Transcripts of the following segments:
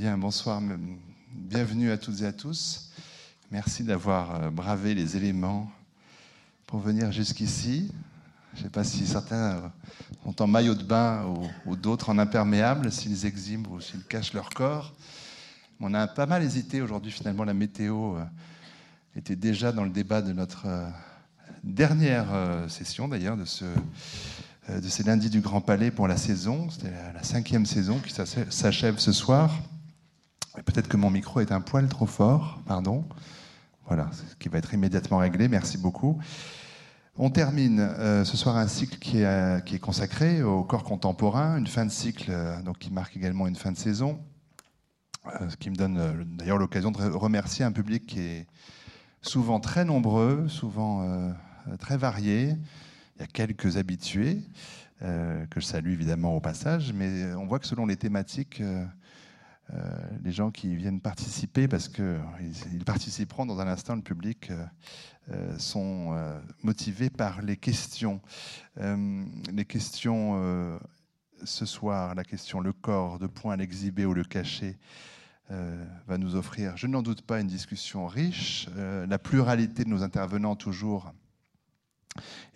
Bien, bonsoir, bienvenue à toutes et à tous. Merci d'avoir euh, bravé les éléments pour venir jusqu'ici. Je ne sais pas si certains euh, sont en maillot de bain ou, d'autres en imperméable, s'ils eximent ou s'ils cachent leur corps. On a pas mal hésité aujourd'hui, finalement, la météo euh, était déjà dans le débat de notre dernière session, d'ailleurs, de ce de ces lundis du Grand Palais pour la saison. C'était la cinquième saison qui s'achève ce soir. Peut-être que mon micro est un poil trop fort, pardon. Voilà, ce qui va être immédiatement réglé. Merci beaucoup. On termine euh, ce soir un cycle qui est, euh, qui est, consacré au corps contemporain, une fin de cycle euh, qui marque également une fin de saison, ce qui me donne d'ailleurs l'occasion de remercier un public qui est souvent très nombreux, souvent très varié. Il y a quelques habitués que je salue évidemment au passage, mais on voit que selon les thématiques, les gens qui viennent participer, parce qu'ils participeront dans un instant, le public, euh, euh, sont motivés par les questions. les questions ce soir, la question le corps, de point l'exhiber ou le cacher, va nous offrir, je n'en doute pas, une discussion riche. la pluralité de nos intervenants, toujours,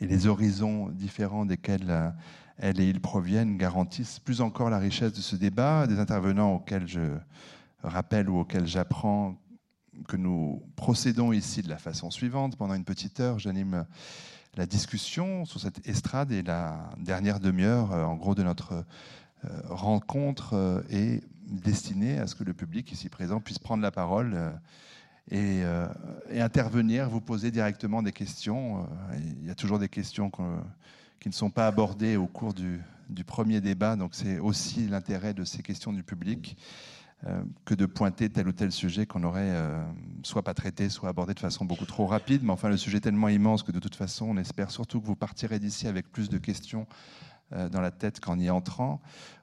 et les horizons différents desquels elles et ils proviennent garantissent plus encore la richesse de ce débat. Des intervenants auxquels je rappelle ou auxquels j'apprends que nous procédons ici de la façon suivante. Pendant une petite heure, j'anime la discussion sur cette estrade et la dernière demi-heure, euh, en gros, de notre euh, rencontre euh, est destinée à ce que le public ici présent puisse prendre la parole et, intervenir, vous poser directement des questions. Il y a toujours des questions que qui ne sont pas abordées au cours du, premier débat. Donc c'est aussi l'intérêt de ces questions du public euh, que de pointer tel ou tel sujet qu'on aurait euh, soit pas traité, soit abordé de façon beaucoup trop rapide. Mais enfin, le sujet est tellement immense que de toute façon, on espère surtout que vous partirez d'ici avec plus de questions euh, dans la tête qu'en y entrant.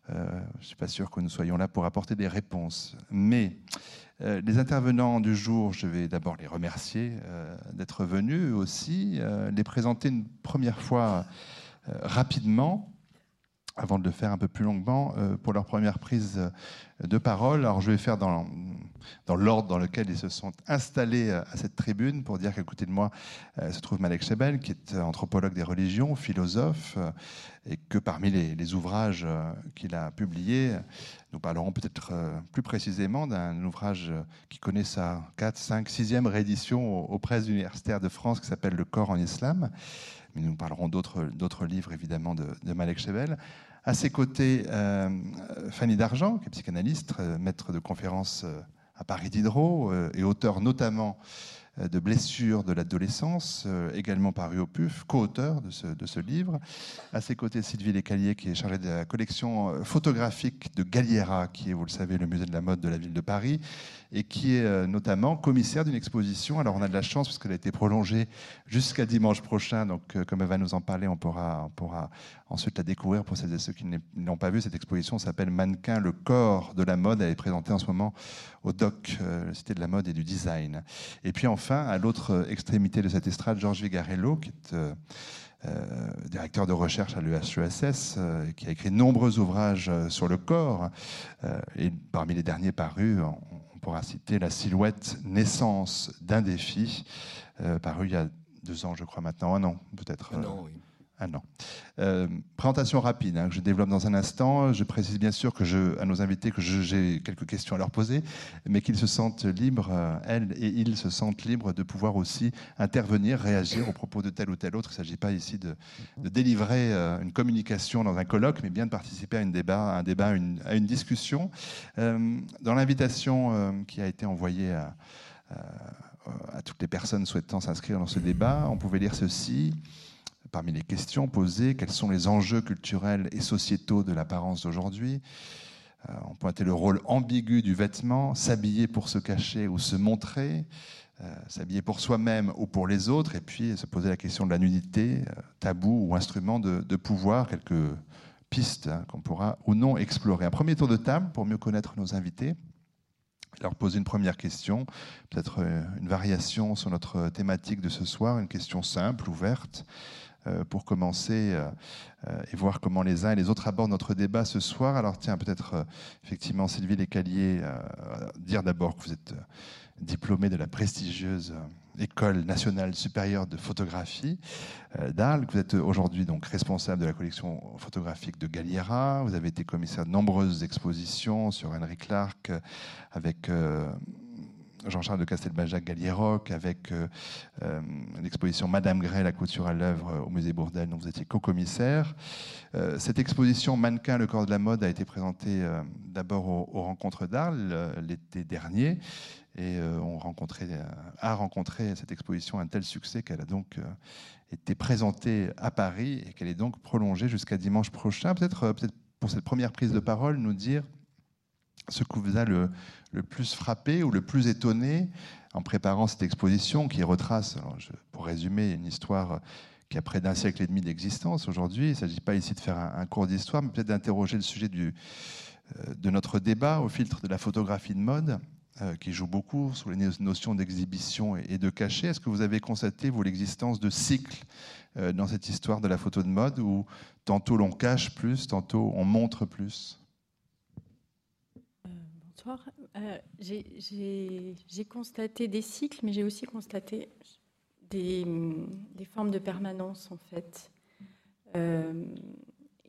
je ne suis pas sûr que nous soyons là pour apporter des réponses. Mais les intervenants du jour, je vais d'abord les remercier d'être venus aussi, les présenter une première fois rapidement, avant de le faire un peu plus longuement, euh, pour leur première prise de parole. Alors je vais faire dans, dans l'ordre dans lequel ils se sont installés à cette tribune pour dire qu'à côté de moi euh, se trouve Malek Chebel, qui est anthropologue des religions, philosophe, et que parmi les, ouvrages qu'il a publiés, nous parlerons peut-être plus précisément d'un ouvrage qui connaît sa 4, 5, 6e réédition aux presses universitaires de France qui s'appelle Le corps en islam mais nous parlerons d'autres livres évidemment de, Malek Chevel. À ses côtés, euh, Fanny Dargent, qui est psychanalyste, euh, maître de conférences euh, à Paris Diderot et auteur notamment euh, de blessures de l'adolescence, euh, également paru au PUF, co-auteur de ce, de ce, livre. À ses côtés, Sylvie Lécalier, qui est chargée de la collection euh, photographique de Galliera, qui est, vous le savez, le musée de la mode de la ville de Paris, et qui est notamment commissaire d'une exposition. Alors, on a de la chance, parce qu'elle a été prolongée jusqu'à dimanche prochain. Donc, comme elle va nous en parler, on pourra, on pourra ensuite la découvrir pour celles et ceux qui ne l'ont pas vue. Cette exposition s'appelle Mannequin, le corps de la mode. Elle est présentée en ce moment au DOC, la Cité de la mode et du design. Et puis, enfin, à l'autre extrémité de cette estrade, Georges Vigarello, qui est euh, euh, directeur de recherche à l'UHESS, euh, qui a écrit de nombreux ouvrages sur le corps. et parmi les derniers parus, on, pourra citer La silhouette naissance d'un défi, paru il y a deux ans, je crois maintenant, un an peut-être. Un an, oui. Ah non. Euh, présentation rapide hein, que je développe dans un instant. Je précise bien sûr que je, à nos invités que j'ai quelques questions à leur poser, mais qu'ils se sentent libres, euh, elles et ils se sentent libres de pouvoir aussi intervenir, réagir aux propos de tel ou tel autre. Il ne s'agit pas ici de, délivrer euh, une communication dans un colloque, mais bien de participer à, un débat, à une discussion. dans l'invitation qui a été envoyée à toutes les personnes souhaitant s'inscrire dans ce débat, on pouvait lire ceci parmi les questions posées, quels sont les enjeux culturels et sociétaux de l'apparence d'aujourd'hui euh, On pointait le rôle ambigu du vêtement, s'habiller pour se cacher ou se montrer, euh, s'habiller pour soi-même ou pour les autres, et puis se poser la question de la nudité, euh, tabou ou instrument de, pouvoir, quelques pistes hein, qu'on pourra ou non explorer. Un premier tour de table pour mieux connaître nos invités leur poser une première question, peut-être une variation sur notre thématique de ce soir, une question simple, ouverte, pour commencer et voir comment les uns et les autres abordent notre débat ce soir. Alors tiens, peut-être effectivement Sylvie Lécalier, dire d'abord que vous êtes diplômé de la prestigieuse École nationale supérieure de photographie euh, d'Arles. Vous êtes aujourd'hui donc responsable de la collection photographique de Galliera. Vous avez été commissaire de nombreuses expositions sur Henry Clark euh, avec euh, Jean-Charles de Castelbajac Galliéroc, avec l'exposition Madame Gray, la couture à l'œuvre au musée Bourdelle, dont vous étiez co-commissaire. cette exposition Mannequin, le corps de la mode a été présentée d'abord aux, Rencontres d'Arles l'été dernier et euh, on euh, a rencontré cette exposition un tel succès qu'elle a donc euh, été présentée à Paris et qu'elle est donc prolongée jusqu'à dimanche prochain. Peut-être peut pour cette première prise de parole, nous dire ce que vous a le, plus frappé ou le plus étonné en préparant cette exposition qui retrace, pour résumer, une histoire qui a près d'un siècle et demi d'existence aujourd'hui. Il ne s'agit pas ici de faire un, cours d'histoire, mais peut-être d'interroger le sujet du, de notre débat au filtre de la photographie de mode euh, qui joue beaucoup sur les notions d'exhibition et de cachet. Est-ce que vous avez constaté, l'existence de cycles euh, dans cette histoire de la photo de mode où tantôt l'on cache plus, tantôt on montre plus? euh, Bonsoir. j'ai constaté des cycles, mais j'ai aussi constaté des, formes de permanence, en fait.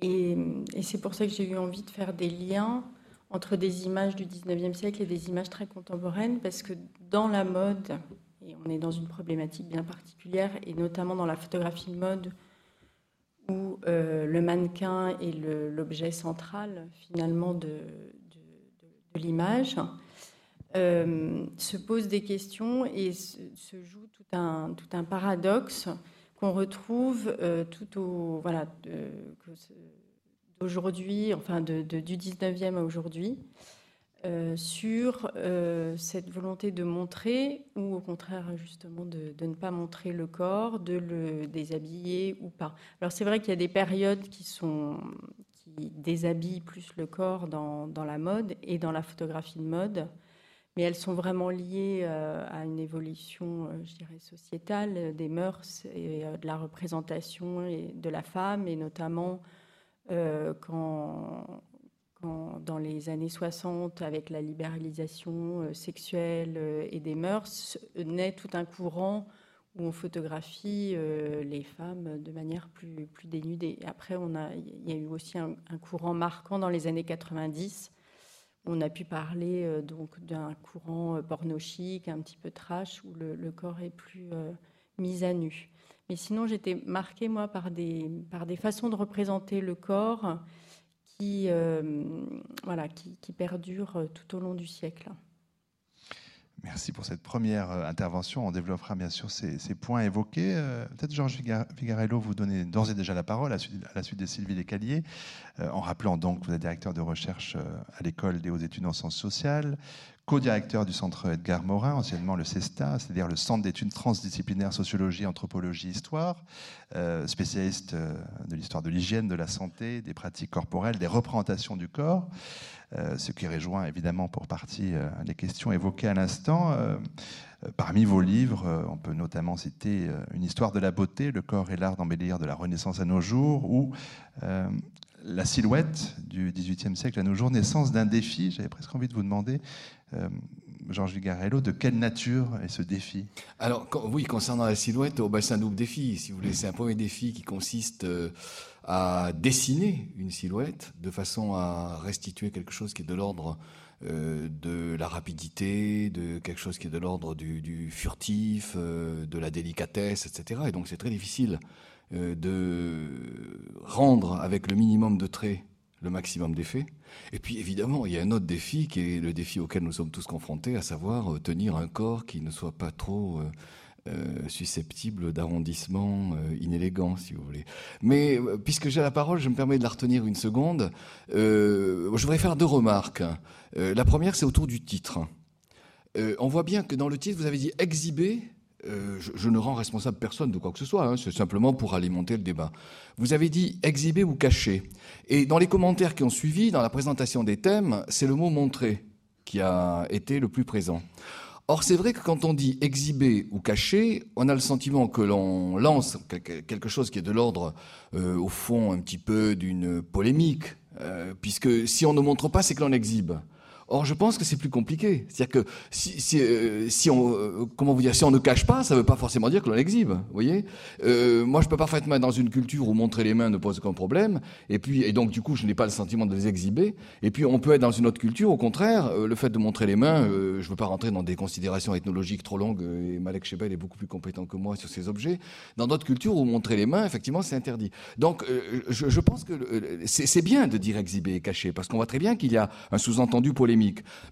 et, et c'est pour ça que j'ai eu envie de faire des liens entre des images du 19e siècle et des images très contemporaines, parce que dans la mode, et on est dans une problématique bien particulière, et notamment dans la photographie de mode, où euh, le mannequin est l'objet central finalement de, l'image, euh, se posent des questions et se, joue tout un, tout un paradoxe qu'on retrouve euh, tout au voilà aujourd'hui, enfin de, du 19e à aujourd'hui, euh, sur cette volonté de montrer ou au contraire justement de, ne pas montrer le corps, de le déshabiller ou pas. Alors c'est vrai qu'il y a des périodes qui sont qui déshabillent plus le corps dans, dans, la mode et dans la photographie de mode, mais elles sont vraiment liées euh, à une évolution, je dirais, sociétale des mœurs et de la représentation et de la femme. Et notamment euh, quand, dans les années 60, avec la libéralisation euh, sexuelle euh, et des mœurs, naît tout un courant où on photographie les femmes de manière plus, plus dénudée. Après, a, il y a eu aussi un, courant marquant dans les années 90. On a pu parler donc d'un courant porno chic, un petit peu trash, où le, corps est plus mis à nu. Mais sinon, j'étais marquée, moi, par des, par des façons de représenter le corps qui, euh, voilà, qui, qui perdurent tout au long du siècle. Merci pour cette première euh, intervention. On développera bien sûr ces, points évoqués. Euh, peut-être Georges Vigarello, vous donnez d'ores et déjà la parole à la suite, de Sylvie Descaliers, en rappelant donc que vous êtes directeur de recherche à l'école des hautes études en sciences sociales, co-directeur du centre Edgar Morin, anciennement le CESTA, c'est-à-dire le Centre d'études transdisciplinaires sociologie, anthropologie, histoire, euh, spécialiste euh, de l'histoire de l'hygiène, de la santé, des pratiques corporelles, des représentations du corps, euh, ce qui rejoint évidemment pour partie les questions évoquées à l'instant. Parmi vos livres, on peut notamment citer Une histoire de la beauté, le corps et l'art d'embellir de la Renaissance à nos jours, ou la silhouette du XVIIIe siècle à nos jours, naissance d'un défi. J'avais presque envie de vous demander, euh, Georges Vigarello, de quelle nature est ce défi? Alors, oui, concernant la silhouette, oh, bah, c'est un double défi. Si vous voulez, c'est un premier défi qui consiste euh, à dessiner une silhouette de façon à restituer quelque chose qui est de l'ordre euh, de la rapidité, de quelque chose qui est de l'ordre du, furtif, de la délicatesse, etc. Et donc, c'est très difficile euh, de rendre avec le minimum de traits le maximum d'effets. Et puis évidemment, il y a un autre défi qui est le défi auquel nous sommes tous confrontés, à savoir euh, tenir un corps qui ne soit pas trop euh, susceptible d'arrondissement inélégant, si vous voulez. Mais puisque j'ai la parole, je me permets de la retenir une seconde. je voudrais faire deux remarques. la première, c'est autour du titre. on voit bien que dans le titre, vous avez dit exhiber euh, je, ne rends responsable personne de quoi que ce soit, hein, c'est simplement pour alimenter le débat. Vous avez dit exhiber ou cacher. Et dans les commentaires qui ont suivi, dans la présentation des thèmes, c'est le mot montrer qui a été le plus présent. Or, c'est vrai que quand on dit exhiber ou cacher, on a le sentiment que l'on lance quelque chose qui est de l'ordre, euh, au fond, un petit peu d'une polémique, euh, puisque si on ne montre pas, c'est que l'on exhibe. Or, je pense que c'est plus compliqué. C'est-à-dire que si, euh, on, euh, comment vous dire, si on ne cache pas, ça ne veut pas forcément dire que l'on exhibe. Vous voyez? Euh, Moi, je peux parfaitement être dans une culture où montrer les mains ne pose aucun problème, et puis, et donc du coup, je n'ai pas le sentiment de les exhiber. Et puis, on peut être dans une autre culture, au contraire, le fait de montrer les mains, je ne veux pas rentrer dans des considérations ethnologiques trop longues. Et Malek Chebel est beaucoup plus compétent que moi sur ces objets. Dans d'autres cultures où montrer les mains, effectivement, c'est interdit. Donc, je, je, pense que c'est bien de dire exhiber et cacher, parce qu'on voit très bien qu'il y a un sous-entendu polémique.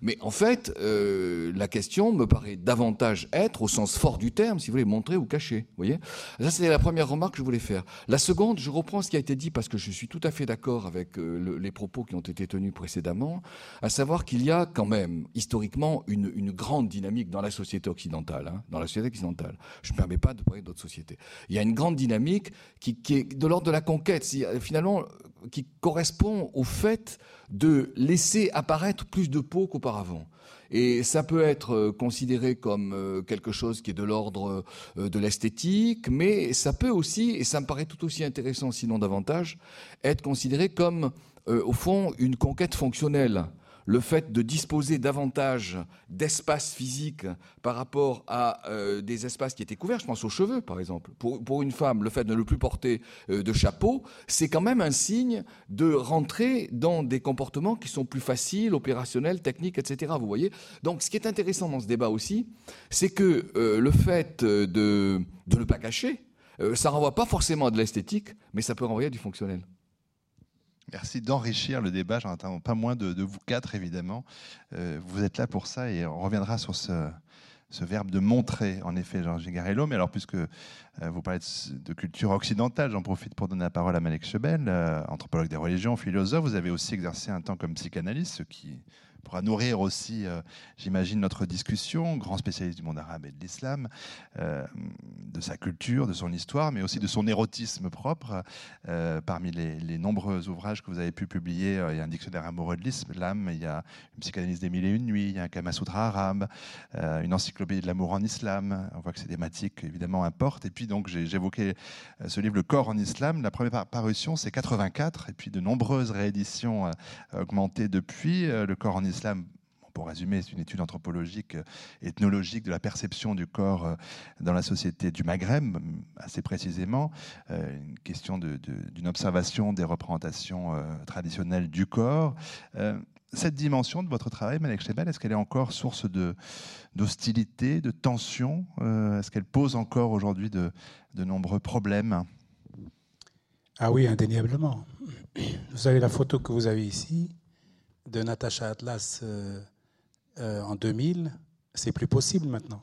Mais en fait, euh, la question me paraît davantage être, au sens fort du terme, si vous voulez, montrer ou cacher. Vous voyez Ça, c'est la première remarque que je voulais faire. La seconde, je reprends ce qui a été dit parce que je suis tout à fait d'accord avec euh, le, les propos qui ont été tenus précédemment, à savoir qu'il y a quand même, historiquement, une, grande dynamique dans la société occidentale. Hein, dans la société occidentale. Je ne me permets pas de parler d'autres sociétés. Il y a une grande dynamique qui, qui est de l'ordre de la conquête, finalement, qui correspond au fait de laisser apparaître plus de peau qu'auparavant. Et ça peut être euh, considéré comme euh, quelque chose qui est de l'ordre euh, de l'esthétique, mais ça peut aussi, et ça me paraît tout aussi intéressant, sinon davantage, être considéré comme, au fond, une conquête fonctionnelle le fait de disposer davantage d'espace physique par rapport à euh, des espaces qui étaient couverts, je pense aux cheveux par exemple. Pour, pour une femme, le fait de ne plus porter euh, de chapeau, c'est quand même un signe de rentrer dans des comportements qui sont plus faciles, opérationnels, techniques, etc. Vous voyez? Donc ce qui est intéressant dans ce débat aussi, c'est que euh, le fait de, ne pas cacher, ça renvoie pas forcément à de l'esthétique, mais ça peut renvoyer à du fonctionnel. Merci d'enrichir le débat. J'en attends pas moins de, vous quatre, évidemment. Euh, vous êtes là pour ça et on reviendra sur ce, verbe de montrer, en effet, Jean Gigarello. Mais alors, puisque euh, vous parlez de, culture occidentale, j'en profite pour donner la parole à Malek Chebel, euh, anthropologue des religions, philosophe. Vous avez aussi exercé un temps comme psychanalyste, ce qui pourra nourrir aussi, euh, j'imagine, notre discussion, grand spécialiste du monde arabe et de l'islam, euh, de sa culture, de son histoire, mais aussi de son érotisme propre. Euh, parmi les, nombreux ouvrages que vous avez pu publier, il y a un dictionnaire amoureux de l'islam, il y a une psychanalyse des mille et une nuits, il y a un Kamasutra arabe, une encyclopédie de l'amour en islam. On voit que ces thématiques, évidemment, importent. Et puis, donc, j'évoquais ce livre, Le corps en islam. La première parution, c'est 84, et puis de nombreuses rééditions augmentées depuis. Le corps en islam islam, pour résumer, c'est une étude anthropologique, euh, ethnologique de la perception du corps euh, dans la société du Maghreb, assez précisément, euh, une question d'une observation des représentations traditionnelles du corps. Cette dimension de votre travail, Malek Chebel, est-ce qu'elle est encore source d'hostilité, de, tension Est-ce qu'elle pose encore aujourd'hui de, nombreux problèmes? Ah oui, indéniablement. Vous savez, la photo que vous avez ici, de Natacha Atlas euh, euh, en 2000, c'est plus possible maintenant.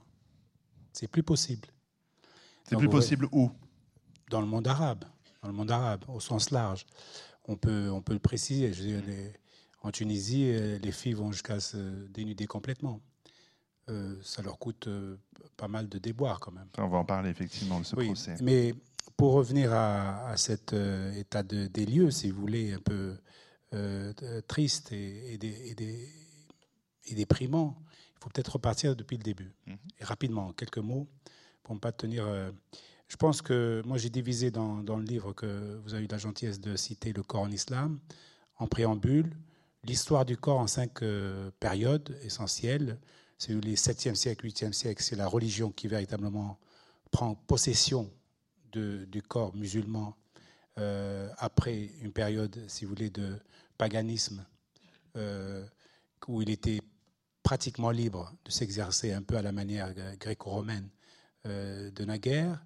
C'est plus possible. C'est plus possible où? Dans le monde arabe. Dans le monde arabe, au sens large. On peut, on peut le préciser. en Tunisie, euh, les filles vont jusqu'à se dénuder complètement. ça leur coûte pas mal de déboires quand même. On va en parler effectivement de ce procès. Mais pour revenir à, cet état de, des lieux, si vous voulez, un peu euh, triste et, et, déprimant, il faut peut-être repartir depuis le début. Mhm. Et rapidement, quelques mots pour ne pas tenir. Euh, je pense que moi j'ai divisé dans, dans, le livre que vous avez eu la gentillesse de citer le corps en islam, en préambule, l'histoire du corps en cinq euh, périodes essentielles. C'est les 7e siècle, 8e siècle, c'est la religion qui véritablement prend possession de, du corps musulman euh, après une période, si vous voulez, de paganisme, euh, où il était pratiquement libre de s'exercer un peu à la manière gréco-romaine euh, de naguère.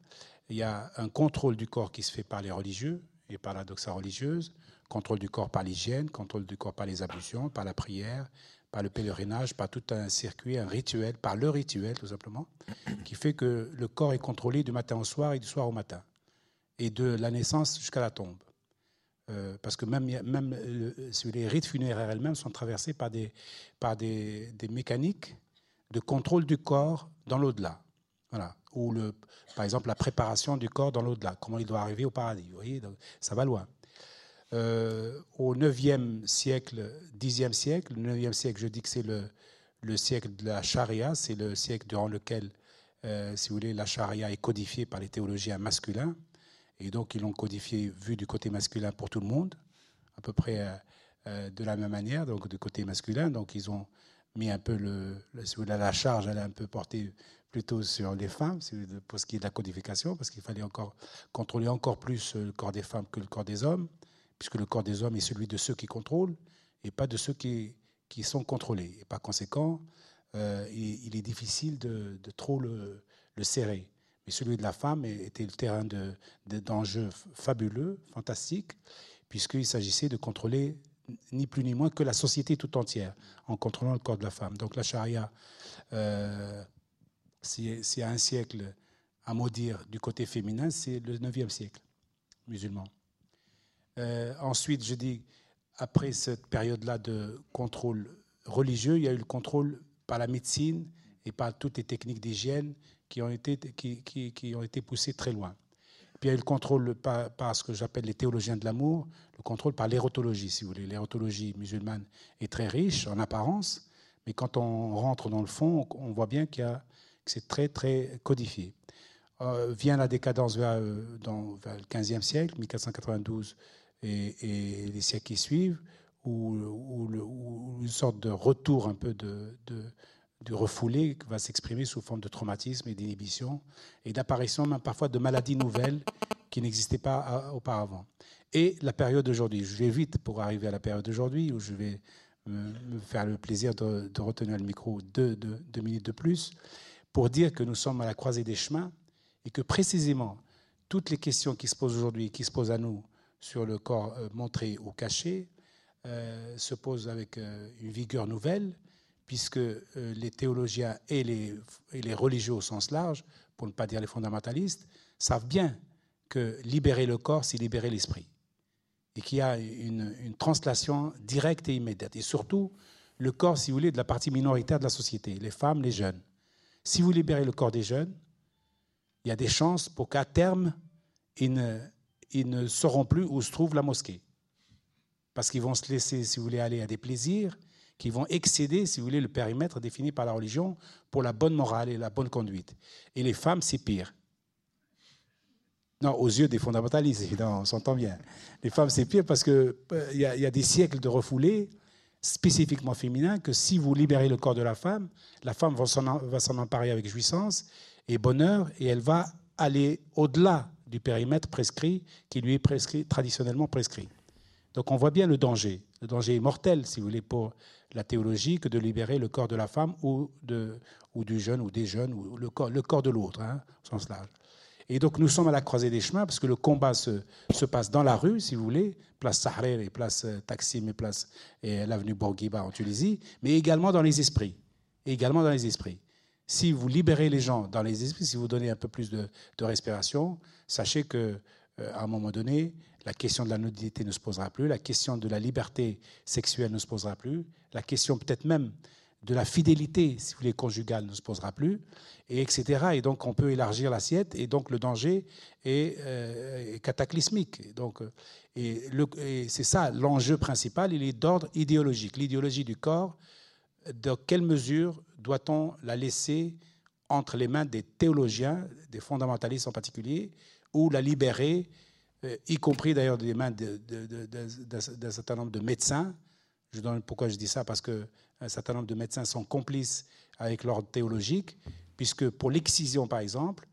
Il y a un contrôle du corps qui se fait par les religieux et par la doxa religieuse, contrôle du corps par l'hygiène, contrôle du corps par les ablutions, par la prière, par le pèlerinage, par tout un circuit, un rituel, par le rituel tout simplement, qui fait que le corps est contrôlé du matin au soir et du soir au matin et de la naissance jusqu'à la tombe. Euh, parce que même, même les rites funéraires elles-mêmes sont traversés par, des, par des, des, mécaniques de contrôle du corps dans l'au-delà. Voilà. Ou le, par exemple la préparation du corps dans l'au-delà, comment il doit arriver au paradis. Vous voyez, ça va loin. Euh, au 9e siècle, 10e siècle, le 9e siècle, je dis que c'est le, le siècle de la charia, c'est le siècle durant lequel, euh, si vous voulez, la charia est codifiée par les théologiens masculins. Et donc, ils l'ont codifié vu du côté masculin pour tout le monde, à peu près euh, euh, de la même manière, donc du côté masculin. Donc, ils ont mis un peu la charge, elle est un peu portée plutôt sur les femmes, pour ce qui est de la codification, parce qu'il fallait encore contrôler encore plus le corps des femmes que le corps des hommes, puisque le corps des hommes est celui de ceux qui contrôlent et pas de ceux qui, sont contrôlés. Et par conséquent, euh, il, est difficile de, trop le, serrer. Celui de la femme était le terrain d'enjeux de, fabuleux, fantastiques, puisqu'il s'agissait de contrôler ni plus ni moins que la société tout entière, en contrôlant le corps de la femme. Donc la charia, euh, c'est un siècle à maudire du côté féminin, c'est le 9e siècle musulman. Euh, ensuite, je dis, après cette période-là de contrôle religieux, il y a eu le contrôle par la médecine et par toutes les techniques d'hygiène qui ont été, qui, qui, ont été poussées très loin. Puis il y a eu le contrôle par, ce que j'appelle les théologiens de l'amour, le contrôle par l'érotologie, si vous voulez. L'érotologie musulmane est très riche en apparence, mais quand on rentre dans le fond, on voit bien qu'il que c'est très, très codifié. Euh, vient la décadence vers, euh, dans, vers le 15e siècle, 1492 et, les siècles qui suivent, où, une sorte de retour un peu de, du refoulé va s'exprimer sous forme de traumatisme et d'inhibition et d'apparition même parfois de maladies nouvelles qui n'existaient pas euh, auparavant. Et la période d'aujourd'hui, je vais vite pour arriver à la période d'aujourd'hui où je vais me, faire le plaisir de, retenir le micro deux, deux, minutes de plus pour dire que nous sommes à la croisée des chemins et que précisément toutes les questions qui se posent aujourd'hui, qui se posent à nous sur le corps euh, montré ou caché, euh, se pose avec une vigueur nouvelle, puisque les théologiens et les, religieux au sens large, pour ne pas dire les fondamentalistes, savent bien que libérer le corps, c'est libérer l'esprit. Et qu'il y a une, translation directe et immédiate. Et surtout, le corps, si vous voulez, de la partie minoritaire de la société, les femmes, les jeunes. Si vous libérez le corps des jeunes, il y a des chances pour qu'à terme, ils ne sauront plus où se trouve la mosquée. Parce qu'ils vont se laisser, si vous voulez, aller à des plaisirs qui vont excéder, si vous voulez, le périmètre défini par la religion pour la bonne morale et la bonne conduite. Et les femmes, c'est pire. Non, aux yeux des fondamentalistes, évidemment, on s'entend bien. Les femmes, c'est pire parce qu'il euh, y, a, des siècles de refoulés spécifiquement féminins que si vous libérez le corps de la femme, la femme va s'en emparer avec jouissance et bonheur et elle va aller au-delà du périmètre prescrit qui lui est traditionnellement prescrit. Donc on voit bien le danger. Le danger est mortel, si vous voulez, pour la théologie, que de libérer le corps de la femme ou, de, ou du jeune ou des jeunes, ou le corps, le corps de l'autre, hein, au sens large. Et donc nous sommes à la croisée des chemins, parce que le combat se, se passe dans la rue, si vous voulez, place Sahrer et place euh, Taksim et place et l'avenue Bourguiba en Tunisie, mais également dans les esprits. également dans les esprits. Si vous libérez les gens dans les esprits, si vous donnez un peu plus de, de respiration, sachez que euh, à un moment donné, la question de la nudité ne se posera plus, la question de la liberté sexuelle ne se posera plus, la question peut-être même de la fidélité, si vous voulez, conjugale ne se posera plus, et etc. Et donc on peut élargir l'assiette, et donc le danger est, euh, cataclysmique. Donc, euh, et, c'est ça l'enjeu principal, il est d'ordre idéologique. L'idéologie du corps, dans quelle mesure doit-on la laisser entre les mains des théologiens, des fondamentalistes en particulier, ou la libérer, y compris d'ailleurs des mains d'un certain nombre de médecins. Je donne pourquoi je dis ça parce que un certain nombre de médecins sont complices avec l'ordre théologique, puisque pour l'excision par exemple,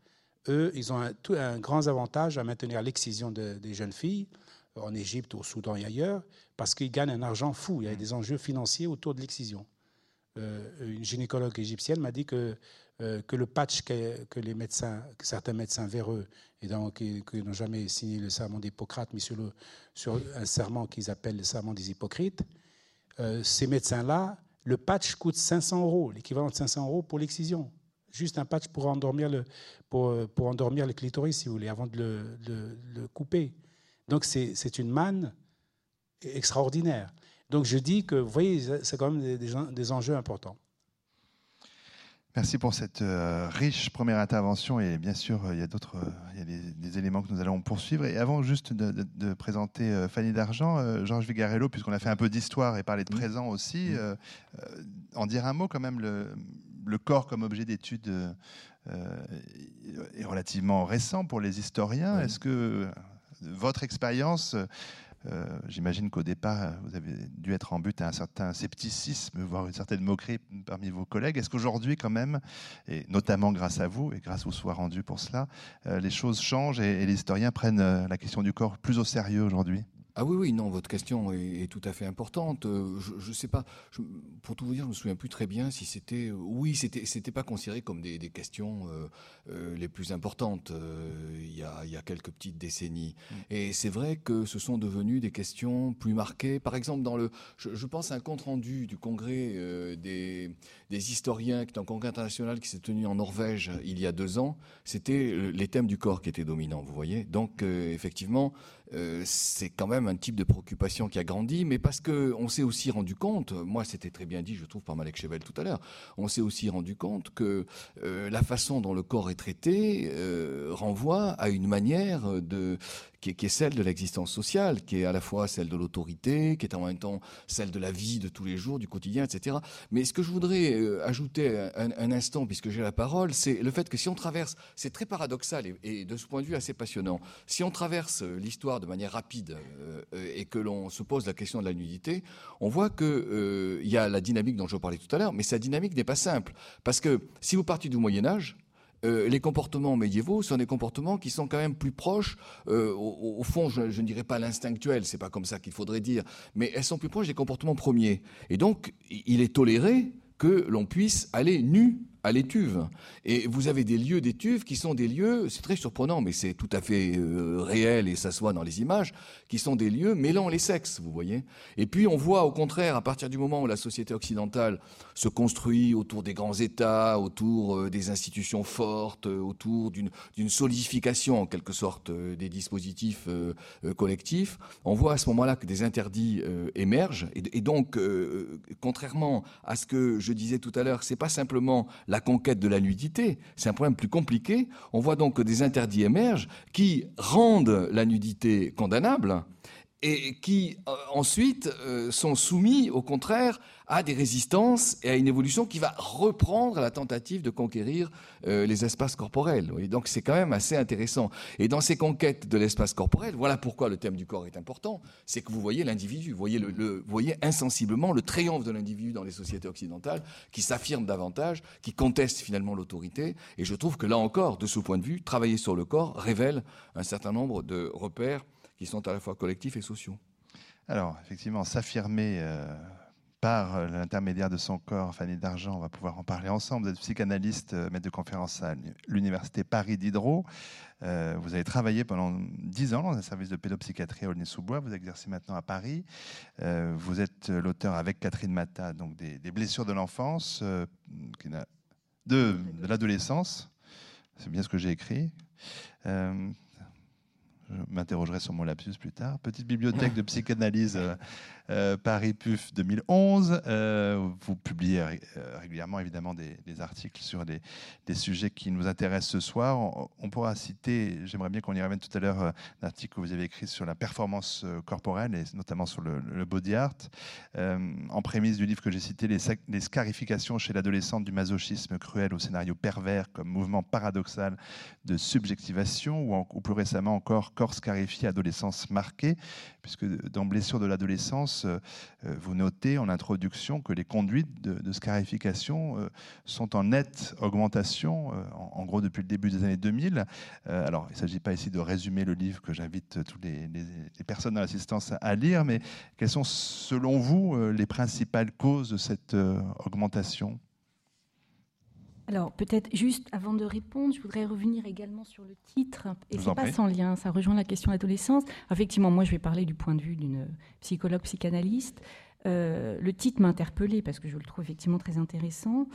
eux, ils ont un, tout, un grand avantage à maintenir l'excision des jeunes filles en Égypte, au Soudan et ailleurs, parce qu'ils gagnent un argent fou. Il y a des enjeux financiers autour de l'excision. Euh, une gynécologue égyptienne m'a dit que euh, que le patch que, les médecins, certains médecins véreux, et donc, qui, n'ont jamais signé le serment d'Hippocrate, mais sur, le, sur un serment qu'ils appellent le serment des hypocrites, euh, ces médecins-là, le patch coûte 500 euros, l'équivalent de 500 euros pour l'excision. Juste un patch pour endormir le, pour, pour endormir le clitoris, si vous voulez, avant de le, le couper. Donc c'est une manne extraordinaire. Donc je dis que, vous voyez, c'est quand même des, des enjeux importants. Merci pour cette euh, riche première intervention et bien sûr il y a d'autres il y a des, éléments que nous allons poursuivre. Et avant juste de, présenter Fanny d'Argent, Georges Vigarello puisqu'on a fait un peu d'histoire et parlé de présent aussi, en dire un mot quand même le, le corps comme objet d'étude est relativement récent pour les historiens. Est-ce que votre expérience euh, j'imagine qu'au départ, vous avez dû être en but à un certain scepticisme, voire une certaine moquerie parmi vos collègues. Est-ce qu'aujourd'hui, quand même, et notamment grâce à vous et grâce au soir rendu pour cela, euh, les choses changent et, les historiens prennent euh, la question du corps plus au sérieux aujourd'hui? Ah oui, oui, non, votre question est, tout à fait importante. Euh, je ne sais pas, pour tout vous dire, je me souviens plus très bien si c'était, euh, oui, c'était, c'était pas considéré comme des, questions euh, les plus importantes il y, a, il, y a, quelques petites décennies. Mm. Et c'est vrai que ce sont devenues des questions plus marquées. Par exemple, dans le, je, pense à un compte rendu du congrès des, des, historiens, qui est un congrès international qui s'est tenu en Norvège il y a deux ans. C'était les thèmes du corps qui étaient dominants, vous voyez. Donc, effectivement, euh, c'est quand même un type de préoccupation qui a grandi, mais parce qu'on s'est aussi rendu compte, moi c'était très bien dit, je trouve, par Malek Chevel tout à l'heure, on s'est aussi rendu compte que euh, la façon dont le corps est traité euh, renvoie à une manière de qui est, celle de l'existence sociale, qui est à la fois celle de l'autorité, qui est en même temps celle de la vie de tous les jours, du quotidien, etc. Mais ce que je voudrais euh, ajouter un, instant, puisque j'ai la parole, c'est le fait que si on traverse, c'est très paradoxal et, de ce point de vue assez passionnant, si on traverse euh, l'histoire de manière rapide euh, et que l'on se pose la question de la nudité, on voit qu'il y a la dynamique dont je parlais tout à l'heure, mais sa dynamique n'est pas simple. Parce que si vous partez du Moyen Âge, euh, les comportements médiévaux sont des comportements qui sont quand même plus proches, euh, au, fond, je, ne dirais pas l'instinctuel, c'est pas comme ça qu'il faudrait dire, mais elles sont plus proches des comportements premiers. Et donc, il est toléré que l'on puisse aller nu à l'étuve. Et vous avez des lieux d'étuve qui sont des lieux, c'est très surprenant, mais c'est tout à fait euh, réel et ça se voit dans les images, qui sont des lieux mêlant les sexes, vous voyez. Et puis on voit au contraire, à partir du moment où la société occidentale se construit autour des grands États, autour euh, des institutions fortes, euh, autour d'une solidification en quelque sorte des dispositifs collectifs, on voit à ce moment-là que des interdits émergent. Et, et donc, contrairement à ce que je disais tout à l'heure, c'est pas simplement la conquête de la nudité. C'est un problème plus compliqué. On voit donc que des interdits émergent qui rendent la nudité condamnable et qui euh, ensuite euh, sont soumis au contraire à des résistances et à une évolution qui va reprendre la tentative de conquérir euh, les espaces corporels. Donc c'est quand même assez intéressant. Et dans ces conquêtes de l'espace corporel, voilà pourquoi le thème du corps est important, c'est que vous voyez l'individu, vous voyez, le, voyez insensiblement le triomphe de l'individu dans les sociétés occidentales qui s'affirme davantage, qui conteste finalement l'autorité. Et je trouve que là encore, de ce point de vue, travailler sur le corps révèle un certain nombre de repères qui sont à la fois collectifs et sociaux. Alors, effectivement, s'affirmer euh, par euh, l'intermédiaire de son corps, Fanny d'Argent, on va pouvoir en parler ensemble. Vous êtes psychanalyste, euh, maître de conférence à l'Université Paris Diderot. vous avez travaillé pendant dix ans dans un service de pédopsychiatrie à Aulnay-sous-Bois. Vous exercez maintenant à Paris. vous êtes l'auteur avec Catherine Mata donc des, blessures de l'enfance, de l'adolescence. C'est bien ce que j'ai écrit. Je m'interrogerai sur mon lapsus plus tard. Petite bibliothèque de psychanalyse euh, euh, Paris PUF 2011. Euh, vous publiez régulièrement évidemment des, articles sur des, sujets qui nous intéressent ce soir. On, pourra citer, j'aimerais bien qu'on y revienne tout à l'heure, un article que vous avez écrit sur la performance corporelle et notamment sur le, body art. en prémisse du livre que j'ai cité, les, scarifications chez l'adolescente du masochisme cruel au scénario pervers comme mouvement paradoxal de subjectivation ou, ou plus récemment encore corps scarifié, adolescence marquée, puisque dans Blessure de l'adolescence, euh, vous notez en introduction que les conduites de, scarification euh, sont en nette augmentation, euh, en, gros depuis le début des années 2000. alors, il ne s'agit pas ici de résumer le livre que j'invite toutes les, les, personnes dans l'assistance à lire, mais quelles sont, selon vous, les principales causes de cette augmentation? Alors peut-être juste avant de répondre, je voudrais revenir également sur le titre. Et c'est pas sans lien, ça rejoint la question d'adolescence. Effectivement, moi je vais parler du point de vue d'une psychologue psychanalyste. Euh, le titre m'a interpellée parce que je le trouve effectivement très intéressant.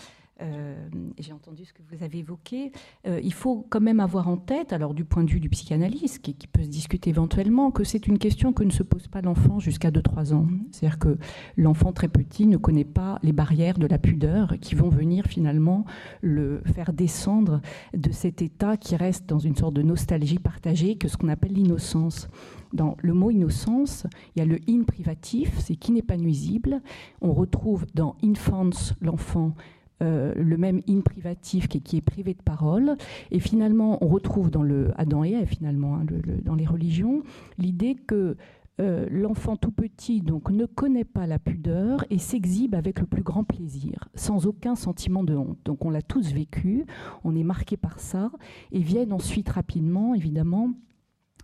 Euh, j'ai entendu ce que vous avez évoqué, euh, il faut quand même avoir en tête, alors du point de vue du psychanalyste, qui, qui peut se discuter éventuellement, que c'est une question que ne se pose pas l'enfant jusqu'à 2-3 ans. C'est-à-dire que l'enfant très petit ne connaît pas les barrières de la pudeur qui vont venir finalement le faire descendre de cet état qui reste dans une sorte de nostalgie partagée, que ce qu'on appelle l'innocence dans le mot innocence, il y a le in privatif, c'est qui n'est pas nuisible. On retrouve dans infance, l'enfant, euh, le même in privatif qui, est privé de parole. Et finalement, on retrouve dans le Adam et Ève, finalement, hein, dans les religions, l'idée que euh, l'enfant tout petit donc ne connaît pas la pudeur et s'exhibe avec le plus grand plaisir, sans aucun sentiment de honte. Donc on l'a tous vécu, on est marqué par ça, et viennent ensuite rapidement, évidemment,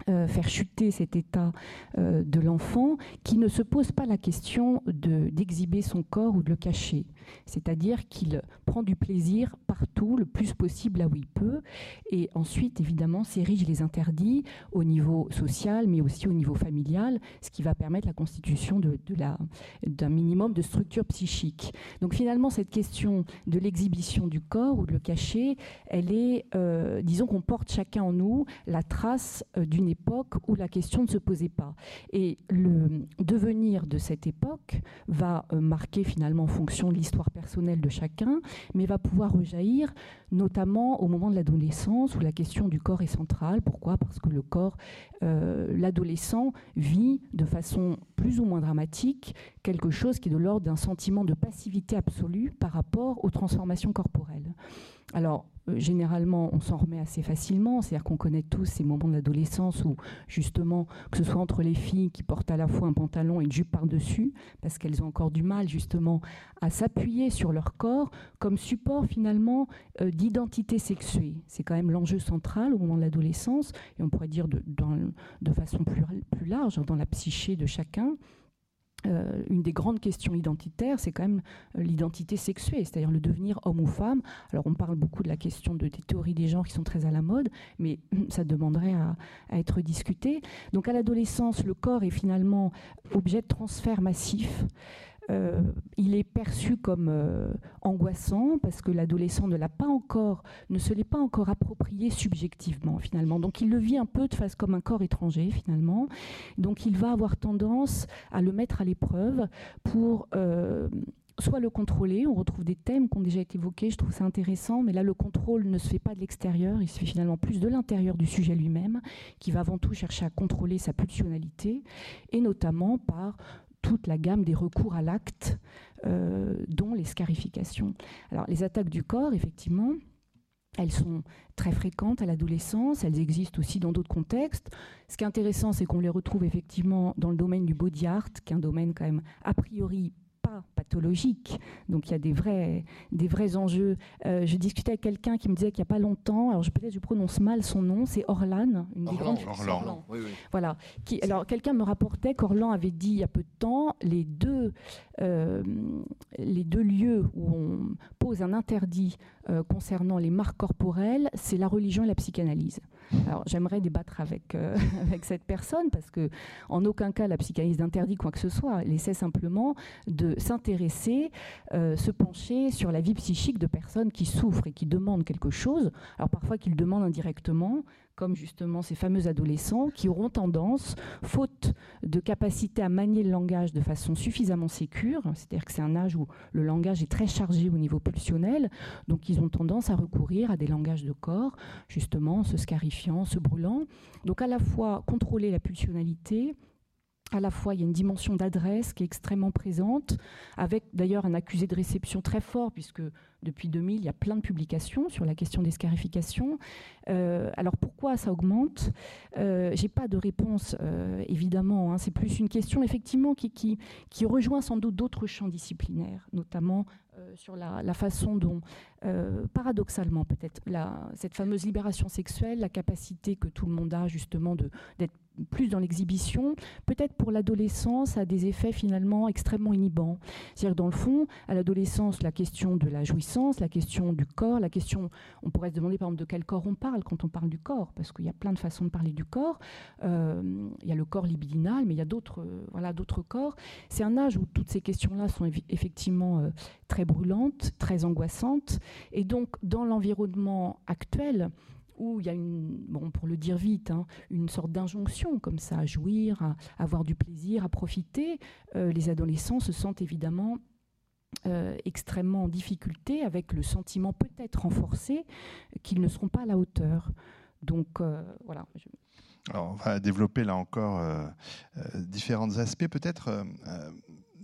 euh, faire chuter cet état euh, de l'enfant qui ne se pose pas la question d'exhiber son corps ou de le cacher. C'est-à-dire qu'il prend du plaisir partout, le plus possible là où il peut, et ensuite, évidemment, s'érige les interdits au niveau social, mais aussi au niveau familial, ce qui va permettre la constitution d'un de, minimum de structure psychique. Donc finalement, cette question de l'exhibition du corps ou de le cacher, elle est, euh, disons qu'on porte chacun en nous la trace d'une époque où la question ne se posait pas. Et le devenir de cette époque va euh, marquer finalement en fonction de l'histoire personnelle de chacun, mais va pouvoir rejaillir notamment au moment de l'adolescence où la question du corps est centrale. Pourquoi? Parce que le corps, euh, l'adolescent vit de façon plus ou moins dramatique quelque chose qui est de l'ordre d'un sentiment de passivité absolue par rapport aux transformations corporelles. Alors, euh, généralement, on s'en remet assez facilement. C'est-à-dire qu'on connaît tous ces moments de l'adolescence où, justement, que ce soit entre les filles qui portent à la fois un pantalon et une jupe par-dessus, parce qu'elles ont encore du mal, justement, à s'appuyer sur leur corps comme support, finalement, euh, d'identité sexuée. C'est quand même l'enjeu central au moment de l'adolescence, et on pourrait dire de, de façon plus, plus large, dans la psyché de chacun. Euh, une des grandes questions identitaires, c'est quand même euh, l'identité sexuée, c'est-à-dire le devenir homme ou femme. Alors on parle beaucoup de la question de, des théories des genres qui sont très à la mode, mais ça demanderait à être discuté. Donc à l'adolescence, le corps est finalement objet de transfert massif. Euh, il est perçu comme euh, angoissant parce que l'adolescent ne l'a pas encore, ne se l'est pas encore approprié subjectivement finalement. Donc il le vit un peu de face comme un corps étranger finalement. Donc il va avoir tendance à le mettre à l'épreuve pour euh, soit le contrôler, on retrouve des thèmes qui ont déjà été évoqués, je trouve ça intéressant, mais là le contrôle ne se fait pas de l'extérieur, il se fait finalement plus de l'intérieur du sujet lui-même, qui va avant tout chercher à contrôler sa pulsionalité, et notamment par toute la gamme des recours à l'acte, euh, dont les scarifications. Alors, les attaques du corps, effectivement, elles sont très fréquentes à l'adolescence, elles existent aussi dans d'autres contextes. Ce qui est intéressant, c'est qu'on les retrouve effectivement dans le domaine du body art, qui est un domaine quand même a priori pathologique. Donc il y a des vrais, des vrais enjeux. Euh, je discutais avec quelqu'un qui me disait qu'il n'y a pas longtemps, alors peut-être je prononce mal son nom, c'est Orlan, une des grandes Orlan. Oui, oui. Voilà. Qui, alors quelqu'un me rapportait qu'Orlan avait dit il y a peu de temps les deux, euh, les deux lieux où on pose un interdit euh, concernant les marques corporelles, c'est la religion et la psychanalyse. Alors j'aimerais débattre avec, avec cette personne parce que en aucun cas la psychanalyse n'interdit quoi que ce soit. Elle essaie simplement de s'intéresser, euh, se pencher sur la vie psychique de personnes qui souffrent et qui demandent quelque chose. Alors parfois qu'ils demandent indirectement, comme justement ces fameux adolescents qui auront tendance, faute de capacité à manier le langage de façon suffisamment sécure, c'est-à-dire que c'est un âge où le langage est très chargé au niveau pulsionnel, donc ils ont tendance à recourir à des langages de corps, justement se scarifiant, se brûlant. Donc à la fois contrôler la pulsionalité, à la fois, il y a une dimension d'adresse qui est extrêmement présente, avec d'ailleurs un accusé de réception très fort, puisque depuis 2000, il y a plein de publications sur la question des scarifications. Euh, alors pourquoi ça augmente? Euh, J'ai pas de réponse, euh, évidemment. Hein. C'est plus une question, effectivement, qui, qui, qui rejoint sans doute d'autres champs disciplinaires, notamment euh, sur la, façon dont, paradoxalement peut-être, cette fameuse libération sexuelle, la capacité que tout le monde a justement d'être plus dans l'exhibition, peut-être pour l'adolescence, a des effets finalement extrêmement inhibants. C'est-à-dire dans le fond, à l'adolescence, la question de la jouissance, la question du corps, la question, on pourrait se demander par exemple de quel corps on parle quand on parle du corps, parce qu'il y a plein de façons de parler du corps. Euh, il y a le corps libidinal, mais il y a d'autres d'autres corps. C'est un âge où toutes ces questions-là sont effectivement très brûlante, très angoissante. Et donc, dans l'environnement actuel, où il y a une, bon, pour le dire vite, hein, une sorte d'injonction comme ça, à jouir, à, avoir du plaisir, à profiter, euh, les adolescents se sentent évidemment euh, extrêmement en difficulté, avec le sentiment peut-être renforcé qu'ils ne seront pas à la hauteur. Donc euh, voilà. Alors, on va développer là encore différents aspects. Peut-être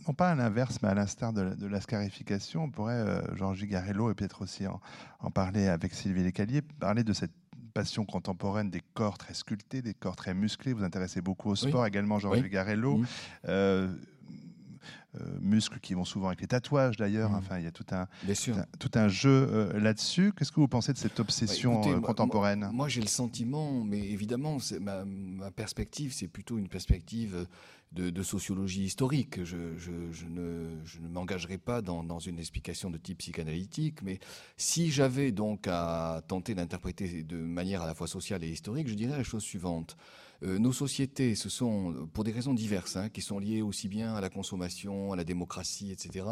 non pas à l'inverse, mais à l'instar de, la scarification, on pourrait, Georges Garello, et peut-être aussi en, en, parler avec Sylvie Lécalier, parler de cette passion contemporaine des corps très sculptés, des corps très musclés. Vous intéressez beaucoup au sport également, Georges oui. Garello. Euh, euh, muscles qui vont souvent avec les tatouages d'ailleurs. Mmh. Enfin, il y a tout un, tout un, jeu euh, là-dessus. Qu'est-ce que vous pensez de cette obsession bah, contemporaine Moi, j'ai le sentiment, mais évidemment, ma, ma, perspective, c'est plutôt une perspective de, sociologie historique. Je, ne, ne m'engagerai pas dans, dans, une explication de type psychanalytique, mais si j'avais donc à tenter d'interpréter de manière à la fois sociale et historique, je dirais la chose suivante. Euh, nos sociétés, ce sont, pour des raisons diverses, hein, qui sont liées aussi bien à la consommation, à la démocratie, etc.,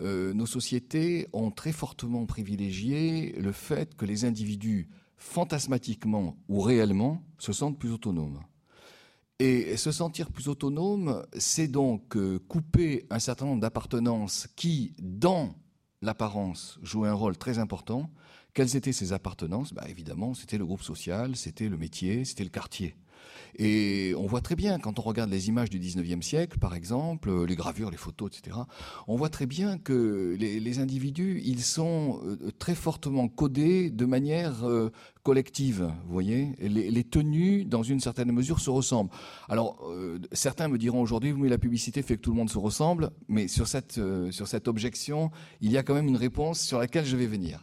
euh, nos sociétés ont très fortement privilégié le fait que les individus, fantasmatiquement ou réellement, se sentent plus autonomes. Et se sentir plus autonome, c'est donc euh, couper un certain nombre d'appartenances qui, dans l'apparence, jouaient un rôle très important. Quelles étaient ces appartenances? Bah, Évidemment, c'était le groupe social, c'était le métier, c'était le quartier. Et on voit très bien, quand on regarde les images du 19e siècle, par exemple, euh, les gravures, les photos, etc., on voit très bien que les, individus, ils sont euh, très fortement codés de manière euh, collective, vous voyez les, tenues, dans une certaine mesure, se ressemblent. Alors, certains me diront aujourd'hui, oui, la publicité fait que tout le monde se ressemble, mais sur cette, sur cette objection, il y a quand même une réponse sur laquelle je vais venir.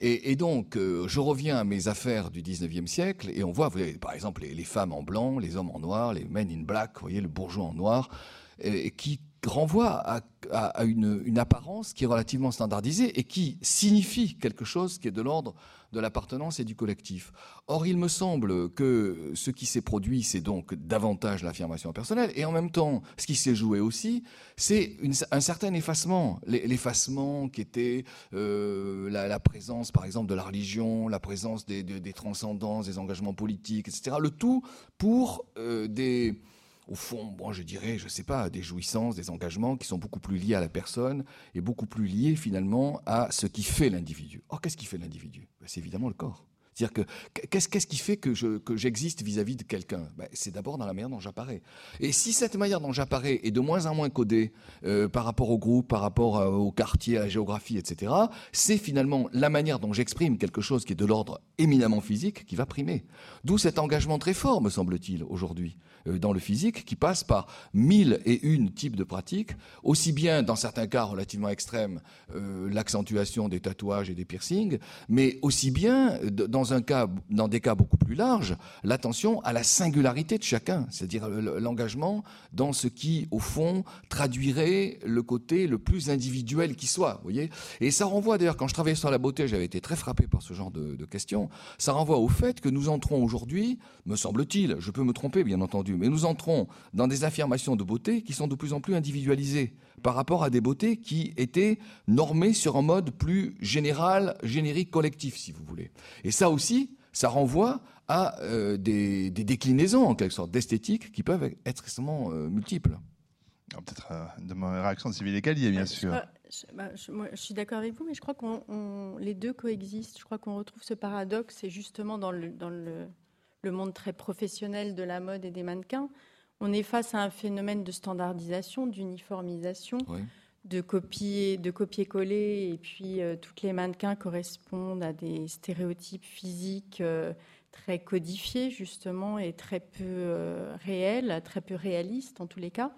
Et, donc, euh, je reviens à mes affaires du 19e siècle, et on voit, par exemple, les, femmes en blanc, les hommes en noir, les men in black, vous voyez, le bourgeois en noir, qui renvoie à, une, apparence qui est relativement standardisée et qui signifie quelque chose qui est de l'ordre de l'appartenance et du collectif. Or, il me semble que ce qui s'est produit, c'est donc davantage l'affirmation personnelle, et en même temps, ce qui s'est joué aussi, c'est un certain effacement. L'effacement qui était euh, la, présence, par exemple, de la religion, la présence des, des, transcendances, des engagements politiques, etc. Le tout pour euh, des au fond, bon, je dirais, je ne sais pas, des jouissances, des engagements qui sont beaucoup plus liés à la personne et beaucoup plus liés finalement à ce qui fait l'individu. Or, qu'est-ce qui fait l'individu? Ben, C'est évidemment le corps. C'est-à-dire que qu'est-ce qui fait que je que j'existe vis-à-vis de quelqu'un? Ben, C'est d'abord dans la manière dont j'apparais. Et si cette manière dont j'apparais est de moins en moins codée euh, par rapport au groupe, par rapport au quartier, à la géographie, etc., c'est finalement la manière dont j'exprime quelque chose qui est de l'ordre éminemment physique qui va primer. D'où cet engagement très fort, me semble-t-il, aujourd'hui, dans le physique, qui passe par mille et une types de pratiques, aussi bien dans certains cas relativement extrêmes, l'accentuation des tatouages et des piercings, mais aussi bien dans un cas, dans des cas beaucoup plus larges, l'attention à la singularité de chacun, c'est-à-dire l'engagement dans ce qui, au fond, traduirait le côté le plus individuel qui soit. Vous voyez Et ça renvoie d'ailleurs, quand je travaillais sur la beauté, j'avais été très frappé par ce genre de questions. Ça renvoie au fait que nous entrons aujourd'hui, me semble-t-il, je peux me tromper bien entendu, mais nous entrons dans des affirmations de beauté qui sont de plus en plus individualisées par rapport à des beautés qui étaient normées sur un mode plus général, générique, collectif, si vous voulez. Et ça aussi, ça renvoie à euh, des, déclinaisons, en quelque sorte, d'esthétique qui peuvent être extrêmement euh, multiples. Peut-être euh, de ma réaction de civil égalier, bien sûr. Bah, je, moi, je, suis d'accord avec vous, mais je crois que les deux coexistent. Je crois qu'on retrouve ce paradoxe, c'est justement dans, le, dans le, le, monde très professionnel de la mode et des mannequins on est face à un phénomène de standardisation, d'uniformisation, de copier, de copier-coller, et puis euh, toutes les mannequins correspondent à des stéréotypes physiques euh, très codifiés justement et très peu euh, réels, très peu réalistes en tous les cas.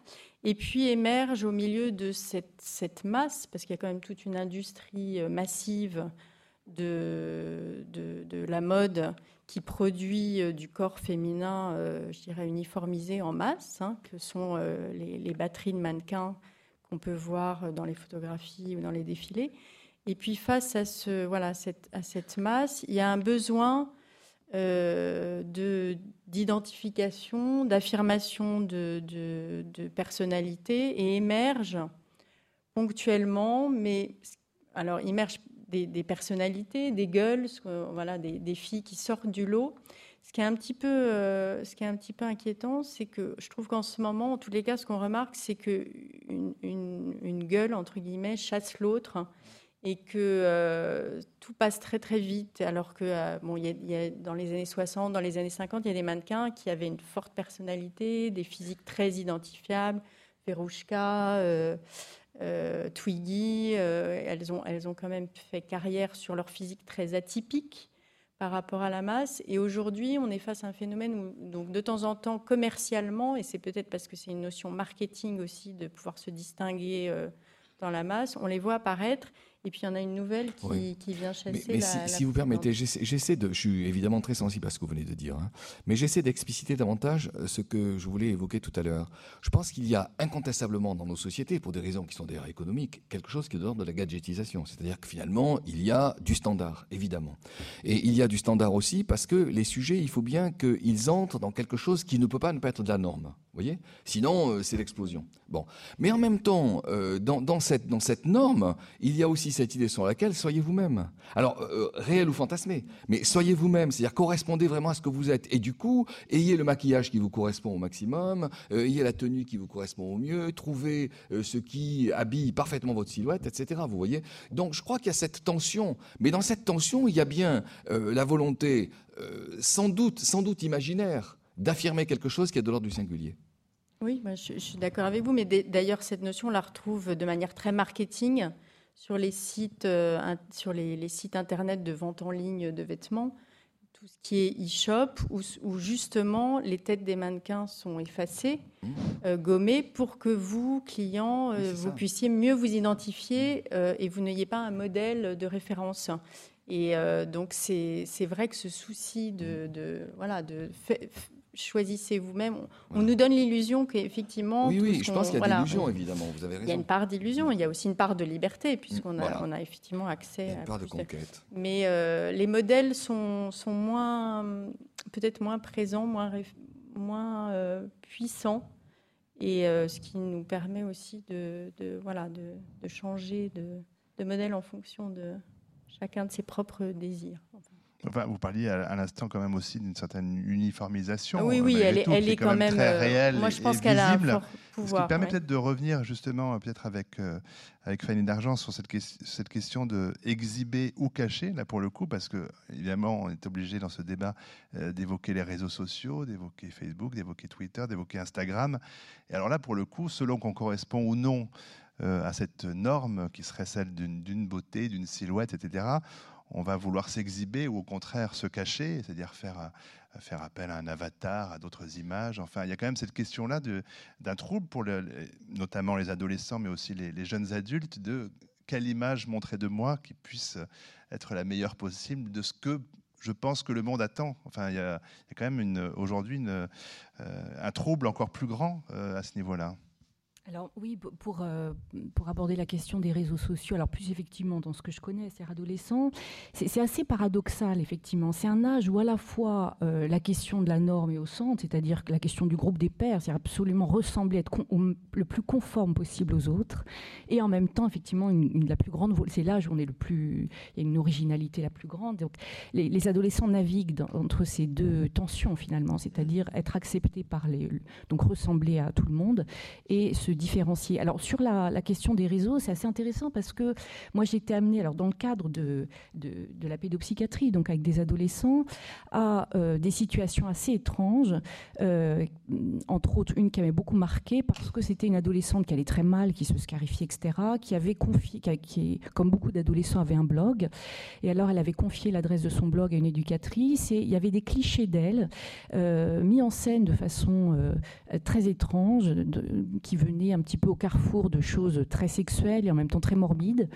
Et puis émerge au milieu de cette, masse, parce qu'il y a quand même toute une industrie massive de, de la mode qui produit euh, du corps féminin, euh, je dirais, uniformisé en masse, hein, que sont euh, les, batteries de mannequins qu'on peut voir dans les photographies ou dans les défilés. Et puis face à, ce, voilà, cette, à cette masse, il y a un besoin d'identification, d'affirmation de, de, personnalité et émerge ponctuellement, mais alors immerge des, personnalités, des gueules, voilà, des, filles qui sortent du lot. Ce qui est un petit peu, ce qui est un petit peu inquiétant, c'est que je trouve qu'en ce moment, en tous les cas, ce qu'on remarque, c'est que une, gueule entre guillemets chasse l'autre et que euh, tout passe très très vite. Alors que euh, bon, y y a, dans les années 60, dans les années 50, il y a des mannequins qui avaient une forte personnalité, des physiques très identifiables. Verouchka, euh, Twiggy, elles, ont, elles ont quand même fait carrière sur leur physique très atypique par rapport à la masse. Et aujourd'hui, on est face à un phénomène où, donc, de temps en temps, commercialement, et c'est peut-être parce que c'est une notion marketing aussi de pouvoir se distinguer dans la masse, on les voit apparaître et puis il y en a une nouvelle qui, vient chasser. Mais, si, vous permettez, j'essaie de. Je suis évidemment très sensible à ce que vous venez de dire, hein, mais j'essaie d'expliciter davantage euh, ce que je voulais évoquer tout à l'heure. Je pense qu'il y a incontestablement dans nos sociétés, pour des raisons qui sont d'ailleurs économiques, quelque chose qui est de l'ordre de la gadgetisation. C'est-à-dire que finalement, il y a du standard, évidemment. Et il y a du standard aussi parce que les sujets, il faut bien qu'ils entrent dans quelque chose qui ne peut pas ne pas être de la norme. Sinon, euh, c'est l'explosion. Bon. Mais en même temps, euh, dans, cette, norme, il y a aussi cette idée sur laquelle soyez vous-même. Alors, euh, réel ou fantasmé, mais soyez vous-même, c'est-à-dire correspondez vraiment à ce que vous êtes. Et du coup, ayez le maquillage qui vous correspond au maximum, ayez la tenue qui vous correspond au mieux, trouvez ce qui habille parfaitement votre silhouette, etc. Vous voyez? Donc, je crois qu'il y a cette tension. Mais dans cette tension, il y a bien la volonté, sans doute, sans doute imaginaire, d'affirmer quelque chose qui est de l'ordre du singulier. Oui, je, suis d'accord avec vous, mais d'ailleurs, cette notion, on la retrouve de manière très marketing sur les sites, euh, sur les, sites internet de vente en ligne de vêtements, tout ce qui est e-shop, où, justement les têtes des mannequins sont effacées, mmh. euh, gommées, pour que vous, clients, euh, vous puissiez mieux vous identifier et vous n'ayez pas un modèle de référence. Et donc c'est vrai que ce souci de, de voilà de choisissez vous-même. On, nous donne l'illusion qu'effectivement. Oui, oui, je pense qu'il y a d'illusion, évidemment, vous avez raison. Il y a une part d'illusion, il y a aussi une part de liberté, puisqu'on a, on a effectivement accès une part de conquête. Mais euh, les modèles sont, sont moins, peut-être moins présents, moins, moins euh, puissants. Et euh, ce qui nous permet aussi de, de voilà, de, de changer de, de modèle en fonction de chacun de ses propres désirs vous parliez à, l'instant quand même aussi d'une certaine uniformisation. Oui, oui, elle, est, quand, même, très euh, réelle. Moi, je pense qu'elle a un fort pouvoir. Ce qui permet peut-être de revenir justement, euh, peut-être avec euh, avec Fanny d'Argent sur cette, cette question de exhiber ou cacher, là pour le coup, parce que évidemment, on est obligé dans ce débat d'évoquer les réseaux sociaux, d'évoquer Facebook, d'évoquer Twitter, d'évoquer Instagram. Et alors là, pour le coup, selon qu'on correspond ou non à cette norme qui serait celle d'une beauté, d'une silhouette, etc on va vouloir s'exhiber ou au contraire se cacher, c'est-à-dire faire, euh, faire appel à un avatar, à d'autres images. Enfin, il y a quand même cette question-là d'un trouble pour notamment les adolescents, mais aussi les, jeunes adultes, de quelle image montrer de moi qui puisse être la meilleure possible de ce que je pense que le monde attend. Enfin, il y a, quand même aujourd'hui euh, un trouble encore plus grand euh, à ce niveau-là. Alors oui, pour, euh, pour aborder la question des réseaux sociaux, alors plus effectivement dans ce que je connais, c'est adolescents, c'est assez paradoxal effectivement. C'est un âge où à la fois euh, la question de la norme est au centre, c'est-à-dire la question du groupe des pairs, c'est absolument ressembler, être le plus conforme possible aux autres, et en même temps effectivement une, la plus grande, c'est l'âge où on est le plus, il y a une originalité la plus grande. Donc les, adolescents naviguent entre ces deux tensions finalement, c'est-à-dire être acceptés par les, donc ressembler à tout le monde et se différencier. Alors sur la, question des réseaux, c'est assez intéressant parce que moi j'ai été amenée, alors dans le cadre de, de, la pédopsychiatrie, donc avec des adolescents, à euh, des situations assez étranges, euh, entre autres une qui m'avait beaucoup marqué parce que c'était une adolescente qui allait très mal, qui se scarifiait, etc., qui avait confié, qui, comme beaucoup d'adolescents, avait un blog, et alors elle avait confié l'adresse de son blog à une éducatrice, et il y avait des clichés d'elle euh, mis en scène de façon très étrange, qui venaient un petit peu au carrefour de choses très sexuelles et en même temps très morbides.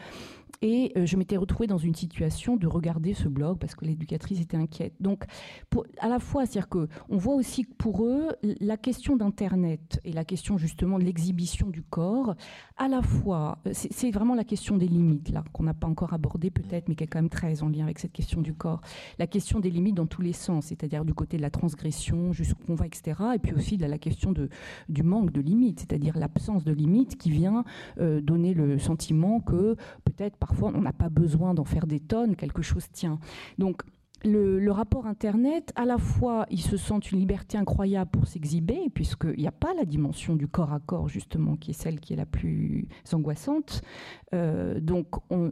Et euh, je m'étais retrouvée dans une situation de regarder ce blog parce que l'éducatrice était inquiète. Donc, à la fois, c'est-à-dire qu'on voit aussi que pour eux, la question d'Internet et la question justement de l'exhibition du corps, à la fois, euh, c'est vraiment la question des limites, là, qu'on n'a pas encore abordée peut-être, mais qui est quand même très en lien avec cette question du corps. La question des limites dans tous les sens, c'est-à-dire du côté de la transgression, jusqu'où on va, etc. Et puis aussi la question du manque de limites, c'est-à-dire l'absence de limites qui vient euh, donner le sentiment que peut-être parfois, on n'a pas besoin d'en faire des tonnes, quelque chose tient. Donc, le, rapport Internet, à la fois, ils se sentent une liberté incroyable pour s'exhiber, puisqu'il n'y a pas la dimension du corps à corps, justement, qui est celle qui est la plus angoissante. Euh, donc,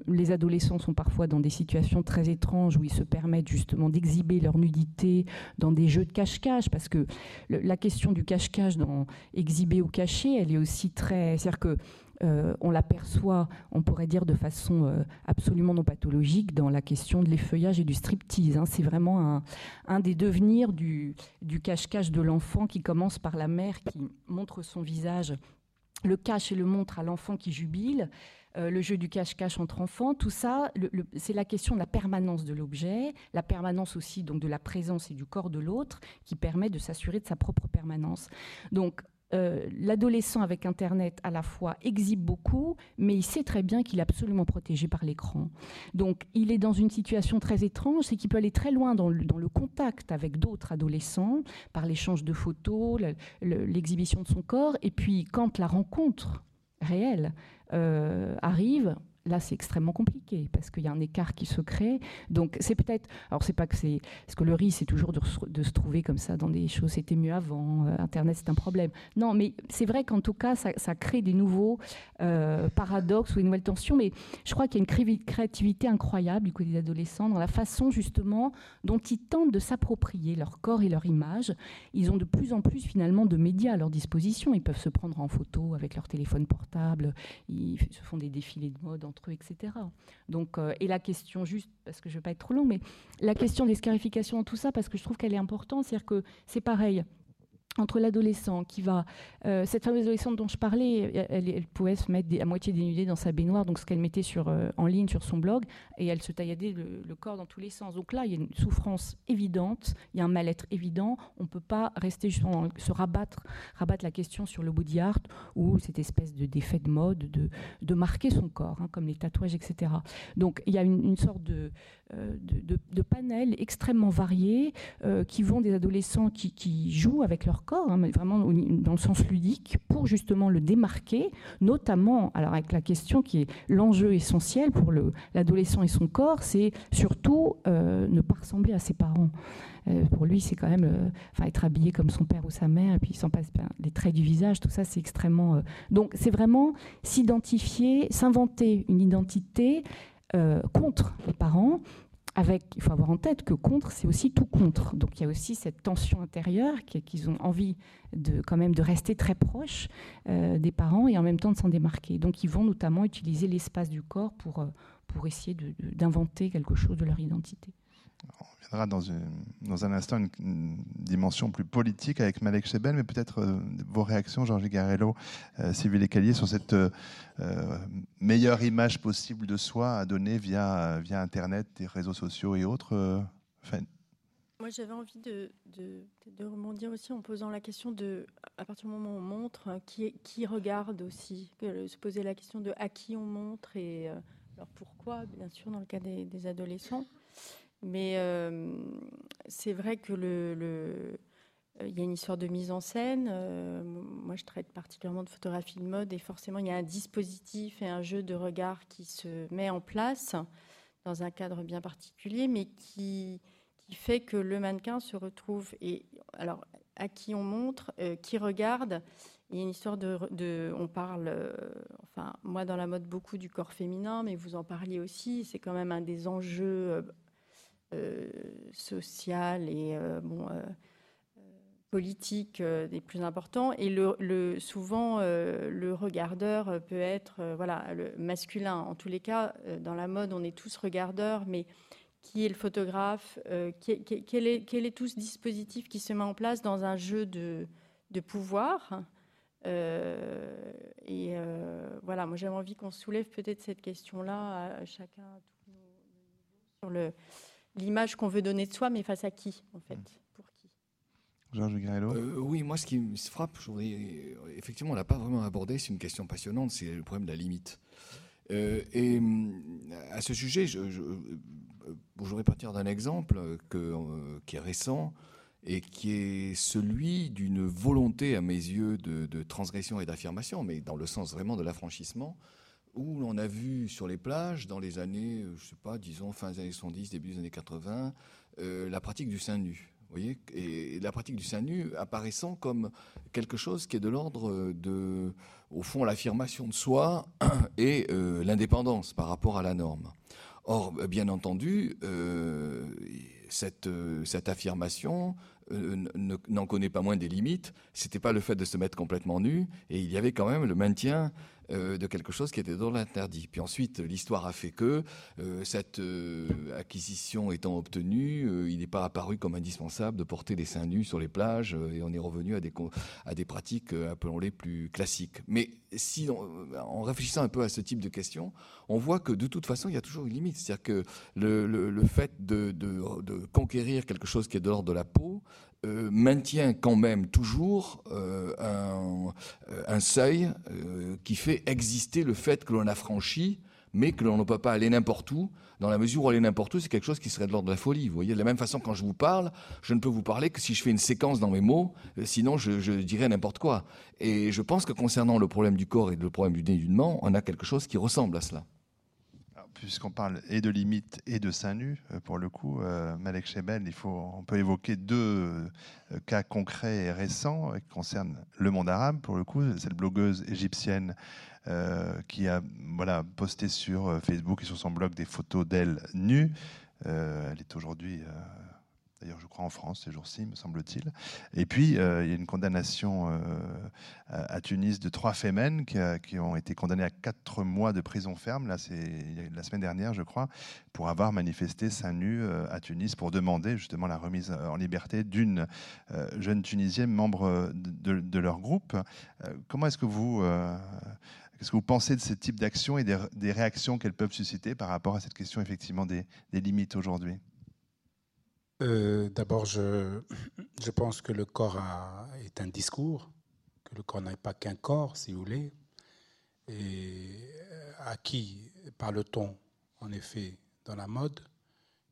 les adolescents sont parfois dans des situations très étranges où ils se permettent justement d'exhiber leur nudité dans des jeux de cache-cache, parce que la question du cache-cache dans exhiber ou cacher, elle est aussi très. C'est-à-dire que euh, on l'aperçoit, on pourrait dire de façon euh, absolument non pathologique dans la question de l'effeuillage et du striptease. Hein. C'est vraiment un, des devenirs du, cache-cache de l'enfant qui commence par la mère qui montre son visage, le cache et le montre à l'enfant qui jubile. Euh, le jeu du cache-cache entre enfants, tout ça, c'est la question de la permanence de l'objet, la permanence aussi donc de la présence et du corps de l'autre, qui permet de s'assurer de sa propre permanence. Donc euh, l'adolescent avec Internet à la fois exhibe beaucoup, mais il sait très bien qu'il est absolument protégé par l'écran. Donc il est dans une situation très étrange, c'est qu'il peut aller très loin dans le, contact avec d'autres adolescents, par l'échange de photos, l'exhibition de son corps, et puis quand la rencontre réelle euh, arrive, là, c'est extrêmement compliqué parce qu'il y a un écart qui se crée. Donc, c'est peut-être. Alors, c'est pas que c'est. Parce que le risque, c'est toujours de, se trouver comme ça dans des choses. C'était mieux avant. Euh, Internet, c'est un problème. Non, mais c'est vrai qu'en tout cas, ça, crée des nouveaux euh, paradoxes ou des nouvelles tensions. Mais je crois qu'il y a une créativité incroyable du côté des adolescents dans la façon, justement, dont ils tentent de s'approprier leur corps et leur image. Ils ont de plus en plus, finalement, de médias à leur disposition. Ils peuvent se prendre en photo avec leur téléphone portable. Ils se font des défilés de mode entre eux, etc. Donc, euh, et la question, juste parce que je ne vais pas être trop long, mais la question des scarifications tout ça, parce que je trouve qu'elle est importante, c'est-à-dire que c'est pareil entre l'adolescent qui va. Euh, cette fameuse adolescente dont je parlais, elle, pouvait se mettre à moitié dénudée dans sa baignoire, donc ce qu'elle mettait sur, euh, en ligne sur son blog, et elle se tailladait le, corps dans tous les sens. Donc là, il y a une souffrance évidente, il y a un mal-être évident. On ne peut pas rester se rabattre, rabattre la question sur le body art ou cette espèce de d'effet de mode, de, de marquer son corps, hein, comme les tatouages, etc. Donc il y a une, sorte de, euh, de, de, panel extrêmement varié qui vont des adolescents qui, jouent avec leur corps, hein, vraiment dans le sens ludique, pour justement le démarquer, notamment, alors avec la question qui est l'enjeu essentiel pour l'adolescent et son corps, c'est surtout euh, ne pas ressembler à ses parents. Euh, pour lui, c'est quand même euh, enfin, être habillé comme son père ou sa mère, et puis il s'en passe bien. Les traits du visage, tout ça, c'est extrêmement. donc, c'est vraiment s'identifier, s'inventer une identité contre les parents avec, il faut avoir en tête que contre, c'est aussi tout contre. Donc il y a aussi cette tension intérieure qu'ils ont envie de quand même de rester très proches euh, des parents et en même temps de s'en démarquer. Donc ils vont notamment utiliser l'espace du corps pour, euh, pour essayer d'inventer quelque chose de leur identité. On viendra dans, un instant une, dimension plus politique avec Malek Chebel, mais peut-être euh, vos réactions, Georges Garello, euh, Sylvie Lécalier, sur cette euh, meilleure image possible de soi à donner via, Internet, des réseaux sociaux et autres. Moi, j'avais envie de, de, de, rebondir aussi en posant la question de, à partir du moment où on montre, hein, qui, regarde aussi, se poser la question de à qui on montre et alors pourquoi, bien sûr, dans le cas des adolescents. Mais euh, c'est vrai que le, euh, il y a une histoire de mise en scène. Euh, moi, je traite particulièrement de photographie de mode et forcément, il y a un dispositif et un jeu de regard qui se met en place dans un cadre bien particulier, mais qui, fait que le mannequin se retrouve. Et alors, à qui on montre, qui regarde. Il y a une histoire de on parle, enfin, moi dans la mode beaucoup du corps féminin, mais vous en parliez aussi. C'est quand même un des enjeux euh, social et euh, bon, euh, politique des plus importants. Et le, souvent, le regardeur peut être voilà, masculin. En tous les cas, dans la mode, on est tous regardeurs, mais qui est le photographe quel, est, quel, est, tout ce dispositif qui se met en place dans un jeu de, de pouvoir Et voilà, moi j'avais envie qu'on soulève peut-être cette question-là à, chacun à tous nos, l'image qu'on veut donner de soi, mais face à qui, en fait Pour qui? Georges Garello euh, Oui, moi, ce qui me frappe, effectivement, on l'a pas vraiment abordé, c'est une question passionnante, c'est le problème de la limite. Euh, et euh, à ce sujet, je, je, voudrais partir d'un exemple que, qui est récent et qui est celui d'une volonté, à mes yeux, de, de transgression et d'affirmation, mais dans le sens vraiment de l'affranchissement, où l'on a vu sur les plages, dans les années, je sais pas, disons fin des années 70, début des années 80, la pratique du sein nu. voyez et la pratique du sein nu apparaissant comme quelque chose qui est de l'ordre de, au fond, l'affirmation de soi et l'indépendance par rapport à la norme. Or, bien entendu, cette, cette affirmation euh, n'en connaît pas moins des limites. C'était pas le fait de se mettre complètement nu, et il y avait quand même le maintien euh, de quelque chose qui était dans l'interdit. Puis ensuite, l'histoire a fait que euh, cette acquisition étant obtenue, il n'est pas apparu comme indispensable de porter des seins nus sur les plages, et on est revenu à des, à des pratiques, appelons-les plus classiques. Mais si, en réfléchissant un peu à ce type de questions, on voit que de toute façon, il y a toujours une limite. C'est-à-dire que le, le, fait de, de, de, conquérir quelque chose qui est de l'ordre de la peau, euh, maintient quand même toujours euh, un, euh, seuil qui fait exister le fait que l'on a franchi, mais que l'on ne peut pas aller n'importe où. Dans la mesure où aller n'importe où, c'est quelque chose qui serait de l'ordre de la folie. Vous voyez, de la même façon, quand je vous parle, je ne peux vous parler que si je fais une séquence dans mes mots, sinon je, je dirais n'importe quoi. Et je pense que concernant le problème du corps et le problème du dénudement, on a quelque chose qui ressemble à cela puisqu'on parle et de limites et de seins nus, euh, pour le coup, euh, Malek Chebel, il faut, on peut évoquer deux euh, cas concrets et récents qui concernent le monde arabe, pour le coup, cette blogueuse égyptienne qui a voilà, posté sur Facebook et sur son blog des photos d'elle nue. elle est aujourd'hui d'ailleurs je crois en France ces jours-ci, me semble-t-il. Et puis, euh, il y a une condamnation euh, à Tunis de trois femmes qui, ont été condamnées à quatre mois de prison ferme, là c'est la semaine dernière je crois, pour avoir manifesté seins nus euh, à Tunis pour demander justement la remise en liberté d'une jeune Tunisienne membre de, leur groupe. comment est-ce que vous... Qu'est-ce que vous pensez de ce type d'action et des, réactions qu'elles peuvent susciter par rapport à cette question effectivement des limites aujourd'hui? Euh, d'abord, je, je, pense que le corps est un discours, que le corps n'est pas qu'un corps, si vous voulez. Et euh, à qui parle-t-on, en effet, dans la mode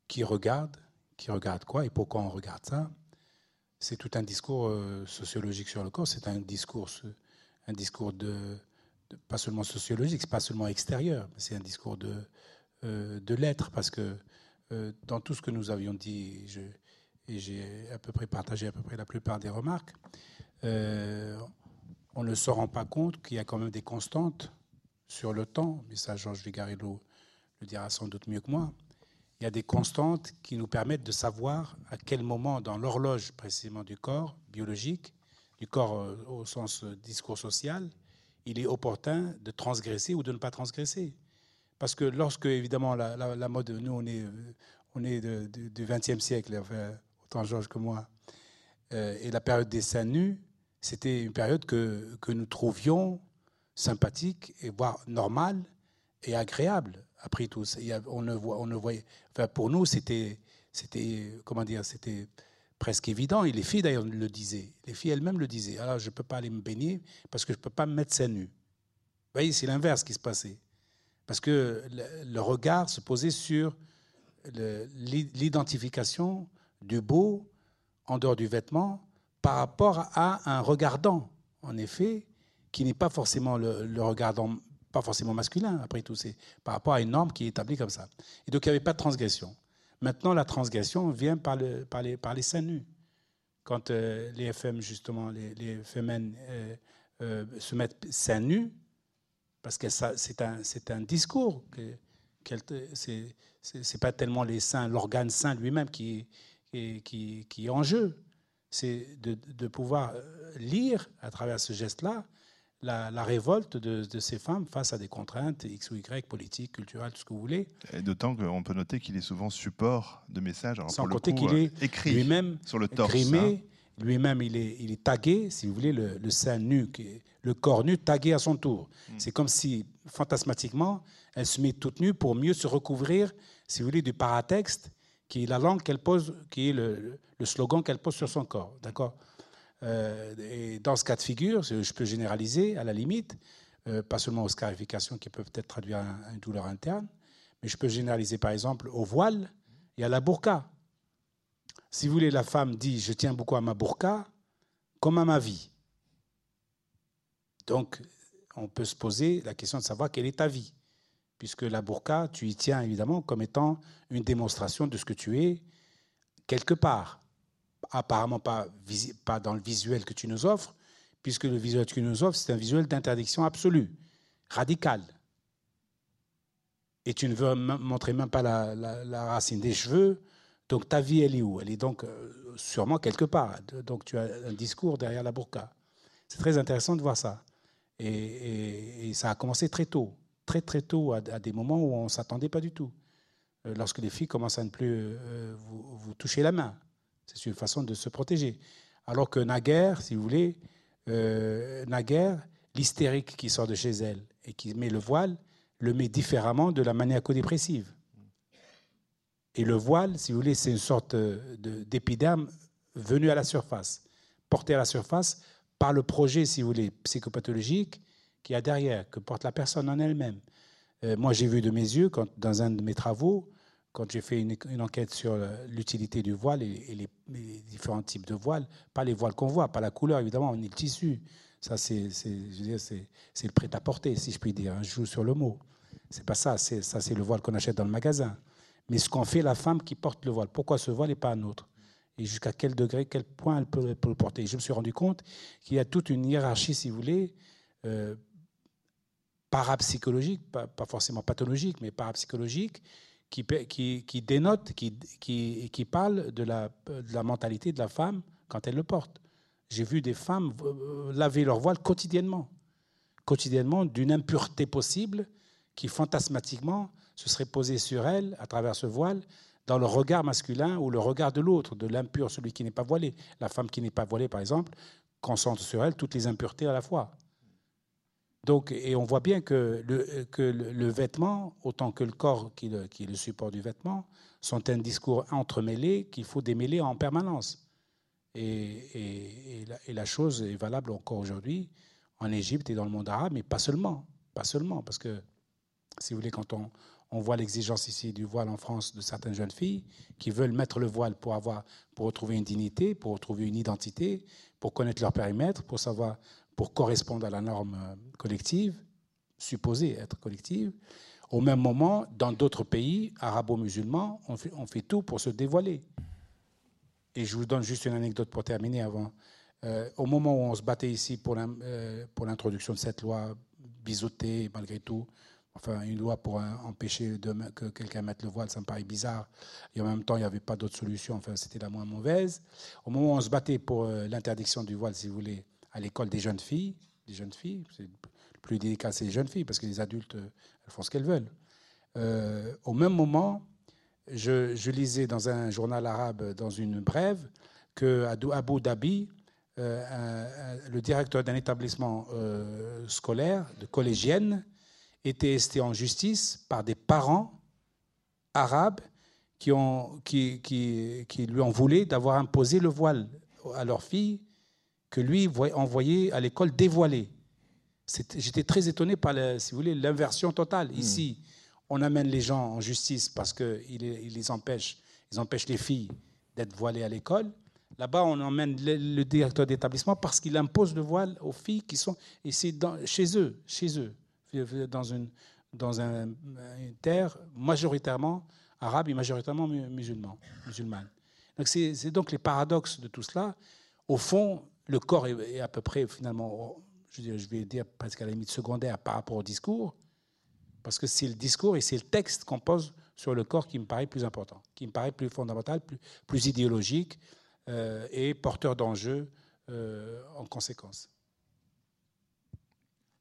Qui regarde Qui regarde quoi Et pourquoi on regarde ça C'est tout un discours euh, sociologique sur le corps. C'est un discours, un discours de, pas seulement sociologique, c'est pas seulement extérieur, c'est un discours de, de l'être, parce que euh, dans tout ce que nous avions dit, et j'ai à peu près partagé à peu près la plupart des remarques, euh, on ne se rend pas compte qu'il y a quand même des constantes sur le temps, mais ça Georges Vigarello le dira sans doute mieux que moi, il y a des constantes qui nous permettent de savoir à quel moment dans l'horloge précisément du corps biologique, du corps euh, au sens discours social, il est opportun de transgresser ou de ne pas transgresser. Parce que lorsque, évidemment, la, mode, nous, on est, on est du XXe siècle, enfin, autant Georges que moi, euh, et la période des seins nus, c'était une période que, que nous trouvions sympathique et voire normale et agréable. Après tout, on ne voit, on ne voyait. Enfin, pour nous, c'était, c'était, comment dire, c'était presque évident. Et les filles d'ailleurs le disaient. Les filles elles-mêmes le disaient. Alors, je ne peux pas aller me baigner parce que je ne peux pas me mettre seins nus. Vous voyez, c'est l'inverse qui se passait. Parce que le regard se posait sur l'identification du beau en dehors du vêtement par rapport à un regardant, en effet, qui n'est pas forcément le, regardant, pas forcément masculin, après tout, c'est par rapport à une norme qui est établie comme ça. Et donc il n'y avait pas de transgression. Maintenant, la transgression vient par, le, par, les, par les seins nus. Quand euh, les FM, justement, les, les euh, euh, se mettent seins nus, parce que c'est un, un, discours. Ce n'est pas tellement les l'organe saint lui-même qui, qui, qui, est en jeu. C'est de, de, pouvoir euh, lire à travers ce geste-là la, la, révolte de, de, ces femmes face à des contraintes X ou Y, politiques, culturelles, tout ce que vous voulez. Et d'autant qu'on peut noter qu'il est souvent support de messages. Sans compter qu'il est euh, écrit lui-même sur le torse. Grimé, hein. lui-même, il est, il est tagué, si vous voulez, le, le sein nu, qui est, le corps nu tagué à son tour. Hmm. C'est comme si, fantasmatiquement, elle se met toute nue pour mieux se recouvrir, si vous voulez, du paratexte, qui est la langue qu'elle pose, qui est le, slogan qu'elle pose sur son corps. D'accord? Euh, Et dans ce cas de figure, je peux généraliser à la limite, euh, pas seulement aux scarifications qui peuvent être traduites à une douleur interne, mais je peux généraliser par exemple au voile et à la burqa. Si vous voulez, la femme dit Je tiens beaucoup à ma burqa comme à ma vie. Donc, on peut se poser la question de savoir quelle est ta vie. Puisque la burqa, tu y tiens évidemment comme étant une démonstration de ce que tu es quelque part. Apparemment pas, pas dans le visuel que tu nous offres, puisque le visuel que tu nous offres, c'est un visuel d'interdiction absolue, radicale. Et tu ne veux montrer même pas la, racine des cheveux, donc ta vie, elle est où? Elle est donc euh, sûrement quelque part. Donc tu as un discours derrière la burqa. C'est très intéressant de voir ça. Et, ça a commencé très tôt, très très tôt, à, des moments où on ne s'attendait pas du tout. Euh, lorsque les filles commencent à ne plus euh, vous, toucher la main. C'est une façon de se protéger. Alors que naguère, si vous voulez, euh, naguère, l'hystérique qui sort de chez elle et qui met le voile, le met différemment de la maniaco-dépressive. Et le voile, si vous voulez, c'est une sorte d'épiderme venu à la surface, porté à la surface par le projet, si vous voulez, psychopathologique qu'il y a derrière, que porte la personne en elle-même. Euh, moi, j'ai vu de mes yeux, quand, dans un de mes travaux, quand j'ai fait une, enquête sur l'utilité du voile et, les, différents types de voiles, pas les voiles qu'on voit, pas la couleur, évidemment, on est le tissu. Ça, c'est le prêt-à-porter, si je puis dire. Hein, je joue sur le mot. C'est pas ça, ça, c'est le voile qu'on achète dans le magasin. Mais ce qu'en fait la femme qui porte le voile. Pourquoi ce voile et pas un autre? Et jusqu'à quel degré, quel point elle peut, le porter. je me suis rendu compte qu'il y a toute une hiérarchie, si vous voulez, euh, parapsychologique, pas, forcément pathologique, mais parapsychologique, qui, dénote, qui, parle de la, de la mentalité de la femme quand elle le porte. J'ai vu des femmes euh, laver leur voile quotidiennement, quotidiennement d'une impureté possible qui fantasmatiquement se serait posée sur elle à travers ce voile dans le regard masculin ou le regard de l'autre, de l'impur, celui qui n'est pas voilé. La femme qui n'est pas voilée, par exemple, concentre sur elle toutes les impuretés à la fois. Donc, et on voit bien que le, le, vêtement, autant que le corps qui, qui, est le support du vêtement, sont un discours entremêlé qu'il faut démêler en permanence. Et, et, la, chose est valable encore aujourd'hui en Égypte et dans le monde arabe, mais pas seulement. Pas seulement, parce que, si vous voulez, quand on, on voit l'exigence ici du voile en France de certaines jeunes filles qui veulent mettre le voile pour, avoir, pour retrouver une dignité, pour retrouver une identité, pour connaître leur périmètre, pour savoir, pour correspondre à la norme euh, collective, supposée être collective. Au même moment, dans d'autres pays arabo-musulmans, on fait, on fait, tout pour se dévoiler. Et je vous donne juste une anecdote pour terminer avant. Euh, au moment où on se battait ici pour euh, l'introduction de cette loi biseautée, malgré tout, enfin une loi pour empêcher que quelqu'un mette le voile, ça me paraît bizarre. Et en même temps, il n'y avait pas d'autre solution, enfin c'était la moins mauvaise. Au moment où on se battait pour euh, l'interdiction du voile, si vous voulez, à l'école des jeunes filles, des jeunes filles, c'est le plus délicat, c'est les jeunes filles, parce que les adultes, euh, elles font ce qu'elles veulent. Euh, au même moment, je, je, lisais dans un journal arabe, dans une brève, que à Abu Dhabi, le directeur d'un établissement scolaire, de collégienne, était esté en justice par des parents arabes qui, ont, qui, qui, qui lui ont voulu d'avoir imposé le voile à leur fille que lui envoyait à l'école dévoilée. J'étais très étonné par, si vous voulez, l'inversion totale. Hmm. Ici, on amène les gens en justice parce qu'ils les empêchent, ils empêchent les filles d'être voilées à l'école. Là-bas, on emmène le, directeur d'établissement parce qu'il impose le voile aux filles qui sont ici chez eux, chez eux dans une, dans un, une terre majoritairement arabe et majoritairement musulman, musulmane. Donc c'est donc les paradoxes de tout cela. Au fond, le corps est, à peu près finalement, je, vais dire presque à la limite secondaire par rapport au discours, parce que c'est le discours et c'est le texte qu'on pose sur le corps qui me paraît plus important, qui me paraît plus fondamental, plus, plus idéologique euh, et porteur d'enjeux euh, en conséquence.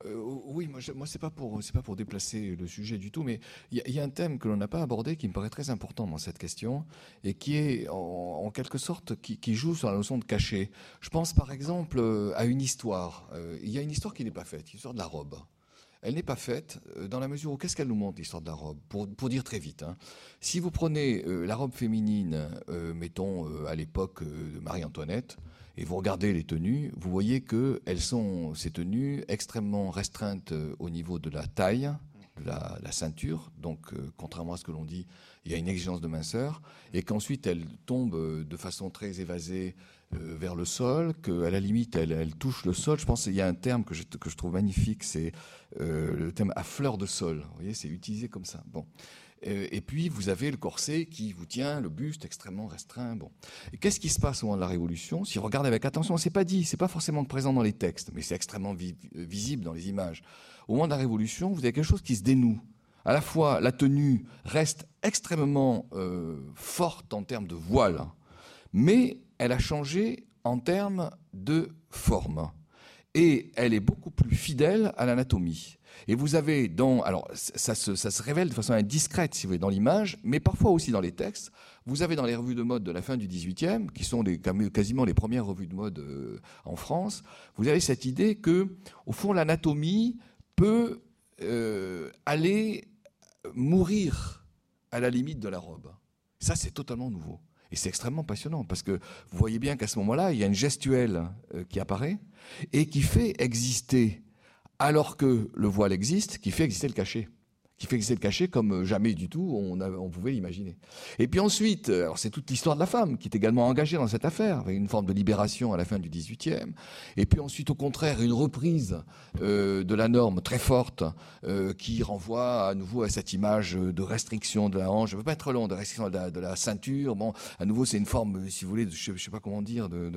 Euh, oui, moi, moi c'est pas pour c'est pas pour déplacer le sujet du tout, mais il y, a un thème que l'on n'a pas abordé qui me paraît très important dans cette question et qui est en, quelque sorte qui, joue sur la notion de cachet. Je pense par exemple euh, à une histoire. Euh, il y a une histoire qui n'est pas faite, l'histoire de la robe. Elle n'est pas faite dans la mesure où qu'est-ce qu'elle nous montre l'histoire de la robe? Pour, pour dire très vite. Hein. Si vous prenez la robe féminine, mettons à l'époque de Marie-Antoinette, et vous regardez les tenues, vous voyez que elles sont ces tenues extrêmement restreintes euh, au niveau de la taille, de la, ceinture, donc euh, contrairement à ce que l'on dit, il y a une exigence de minceur, et qu'ensuite elle tombe euh, de façon très évasée vers le sol, qu'à la limite elle, touche le sol. Je pense qu'il y a un terme que je, que je trouve magnifique, c'est le terme à fleur de sol. Vous voyez, c'est utilisé comme ça. Bon. Euh, et puis, vous avez le corset qui vous tient, le buste extrêmement restreint. Bon. Qu'est-ce qui se passe au moment de la Révolution Si on regarde avec attention, c'est pas dit, c'est pas forcément présent dans les textes, mais c'est extrêmement euh, visible dans les images. Au moment de la Révolution, vous avez quelque chose qui se dénoue. À la fois, la tenue reste extrêmement euh, forte en termes de voile, mais elle a changé en termes de forme. Et elle est beaucoup plus fidèle à l'anatomie. Et vous avez dans, alors ça se, ça se révèle de façon indiscrète, si vous voulez, dans l'image, mais parfois aussi dans les textes. Vous avez dans les revues de mode de la fin du 18e, qui sont quasiment les premières revues de mode euh, en France, vous avez cette idée que, au fond, l'anatomie peut euh, aller mourir à la limite de la robe. Ça, c'est totalement nouveau. Et c'est extrêmement passionnant parce que vous voyez bien qu'à ce moment-là, il y a une gestuelle euh, qui apparaît et qui fait exister alors que le voile existe, qui fait exister le cachet qui fait exister le cachet comme jamais du tout on, pouvait l'imaginer. Et puis ensuite, alors c'est toute l'histoire de la femme qui est également engagée dans cette affaire, avec une forme de libération à la fin du XVIIIe. Et puis ensuite, au contraire, une reprise euh, de la norme très forte euh, qui renvoie à nouveau à cette image de restriction de la hanche. Je ne veux pas être long, de restriction de la, ceinture. Bon, à nouveau, c'est une forme, si vous voulez, je ne sais pas comment dire, de,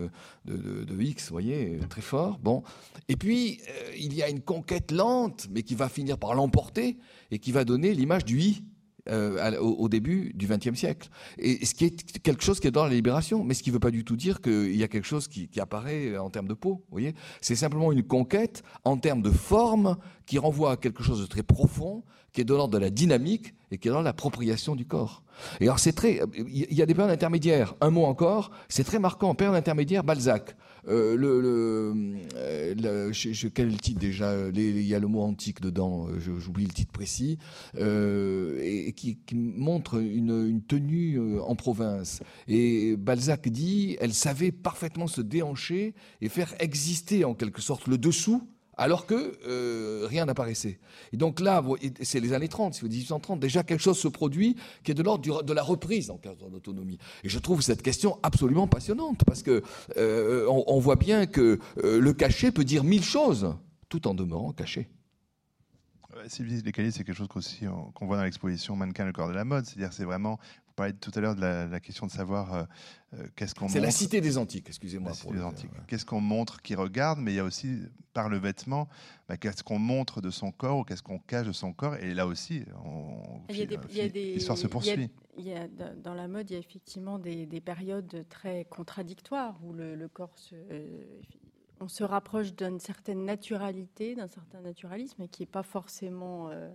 de, de, X, vous voyez, très fort. Bon. Et puis, euh, il y a une conquête lente, mais qui va finir par l'emporter et qui va donner l'image du i euh, au, début du XXe siècle. Et ce qui est quelque chose qui est dans la libération, mais ce qui ne veut pas du tout dire qu'il y a quelque chose qui, apparaît en termes de peau. Voyez, c'est simplement une conquête en termes de forme qui renvoie à quelque chose de très profond, qui est de l'ordre de la dynamique et qui est dans l'appropriation du corps. Et alors c'est très, il y a des périodes intermédiaires. Un mot encore, c'est très marquant. Période intermédiaire, Balzac. Euh, le, le, euh, quel titre déjà? Il y a le mot antique dedans, euh, j'oublie le titre précis, et, qui, montre une tenue en province. Et Balzac dit, elle savait parfaitement se déhancher et faire exister en quelque sorte le dessous alors que euh, rien n'apparaissait. Et donc là, c'est les années 30, c'est 1830, déjà quelque chose se produit qui est de l'ordre de la reprise en cas d'autonomie. Et je trouve cette question absolument passionnante, parce que euh, on, voit bien que euh, le cachet peut dire mille choses, tout en demeurant caché. Sylvie Lécalier, c'est quelque chose qu'on voit dans l'exposition Mannequin, le corps de la mode. C'est-à-dire, c'est vraiment parlait tout à l'heure de la, question de savoir euh, euh, qu'est-ce qu'on C'est la cité des antiques, excusez-moi. Qu'est-ce qu'on montre qui regarde, mais il y a aussi, par le vêtement, bah, qu'est-ce qu'on montre de son corps ou qu'est-ce qu'on cache de son corps. Et là aussi, l'histoire se poursuit. Il y a, dans la mode, il y a effectivement des, périodes très contradictoires où le, corps se, on se rapproche d'une certaine naturalité, d'un certain naturalisme, qui n'est pas forcément euh,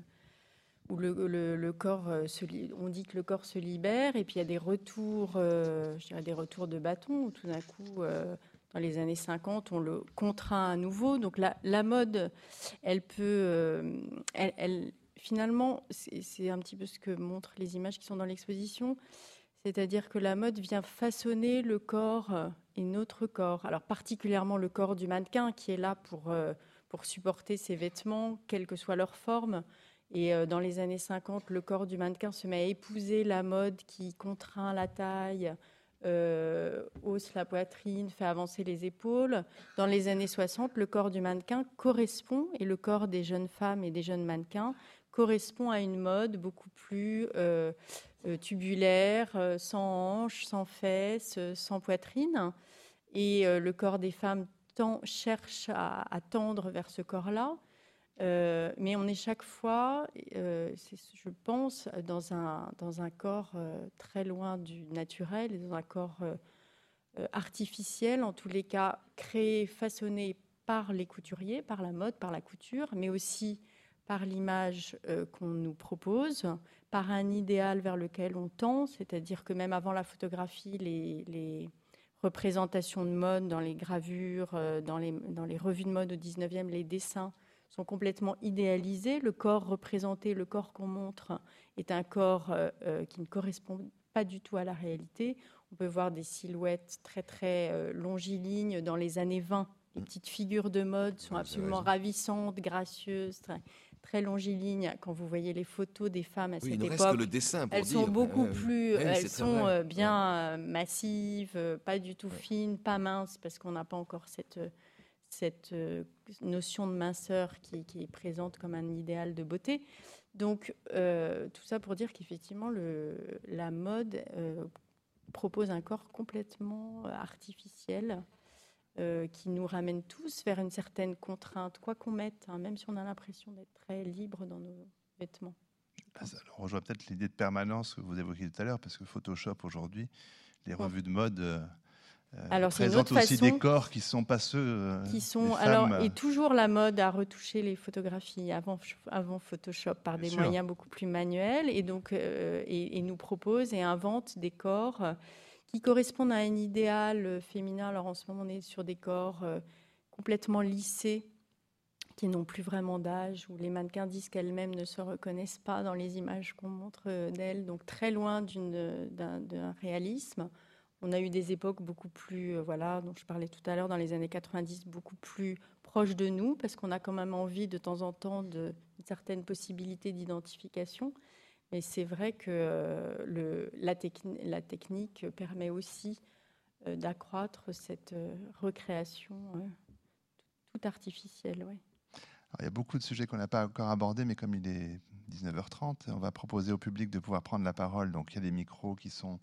où le, corps euh, se, on dit que le corps se libère, et puis il y a des retours, euh, je dirais des retours de bâton, où tout d'un coup, dans les années 50, on le contraint à nouveau. Donc la, la mode, elle peut, elle, finalement, c'est un petit peu ce que montrent les images qui sont dans l'exposition, c'est-à-dire que la mode vient façonner le corps et notre corps. Alors particulièrement le corps du mannequin qui est là pour, pour supporter ses vêtements, quelle que soit leur forme. Et euh, dans les années 50, le corps du mannequin se met à épouser la mode qui contraint la taille, euh, hausse la poitrine, fait avancer les épaules. Dans les années 60, le corps du mannequin correspond, et le corps des jeunes femmes et des jeunes mannequins correspond à une mode beaucoup plus euh, tubulaire, sans hanches, sans fesses, sans poitrine. Et le corps des femmes cherche à tendre vers ce corps-là. Euh, mais on est chaque fois, euh, je pense, dans un, corps euh, très loin du naturel dans un corps artificiel, en tous les cas créé, façonné par les couturiers, par la mode, par la couture, mais aussi par l'image qu'on nous propose, par un idéal vers lequel on tend, c'est-à-dire que même avant la photographie, les, les représentations de mode dans les gravures, dans les, dans les revues de mode au 19e, les dessins, sont complètement idéalisés. Le corps représenté, le corps qu'on montre, est un corps euh, euh, qui ne correspond pas du tout à la réalité. On peut voir des silhouettes très très euh, longilignes dans les années 20. Les petites figures de mode sont absolument ravissantes, gracieuses, très, très longiligne. Quand vous voyez les photos des femmes à Oui, il cette reste époque, que le dessin pour elles sont beaucoup Euh, plus, oui, elles sont euh, bien euh, massives, euh, pas du tout Ouais. fines, pas minces, parce qu'on n'a pas encore cette, cette notion de minceur qui, qui est présente comme un idéal de beauté. Donc, euh, tout ça pour dire qu'effectivement, la mode propose un corps complètement artificiel euh, qui nous ramène tous vers une certaine contrainte, quoi qu'on mette, hein, même si on a l'impression d'être très libre dans nos vêtements. Ça rejoint peut-être l'idée de permanence que vous évoquiez tout à l'heure, parce que Photoshop aujourd'hui, les revues de mode euh, euh, Alors, présentent aussi façon des corps qui sont pas ceux euh, qui des sont femmes, alors et toujours la mode à retoucher les photographies avant avant Photoshop par Bien des sûr. moyens beaucoup plus manuels et donc et, et nous propose et invente des corps qui correspondent à un idéal euh, féminin. Alors en ce moment on est sur des corps euh, complètement lissés qui n'ont plus vraiment d'âge, où les mannequins disent qu'elles-mêmes ne se reconnaissent pas dans les images qu'on montre euh, d'elles, donc très loin d'un réalisme. On a eu des époques beaucoup plus, voilà, dont je parlais tout à l'heure, dans les années 90, beaucoup plus proches de nous, parce qu'on a quand même envie de temps en temps d'une certaine possibilité d'identification. Mais c'est vrai que euh, la, techni- la technique permet aussi euh, d'accroître cette euh, recréation tout artificielle. Il y a beaucoup de sujets qu'on n'a pas encore abordés, mais comme il est 19h30, on va proposer au public de pouvoir prendre la parole. Donc il y a des micros qui sont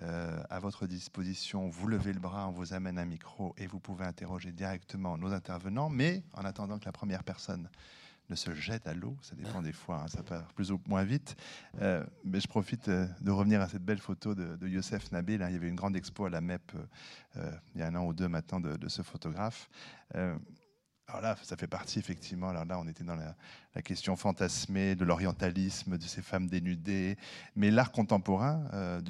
à votre disposition. Vous levez le bras, on vous amène un micro et vous pouvez interroger directement nos intervenants. Mais en attendant que la première personne ne se jette à l'eau, ça dépend des fois, hein, ça part plus ou moins vite. Euh, mais je profite euh, de revenir à cette belle photo de, de Youssef Nabil. hein. Il y avait une grande expo à la MEP euh, il y a un an ou deux maintenant de, ce photographe. Alors là, ça fait partie effectivement. Alors là, on était dans la, question fantasmée de l'orientalisme, de ces femmes dénudées. Mais l'art contemporain,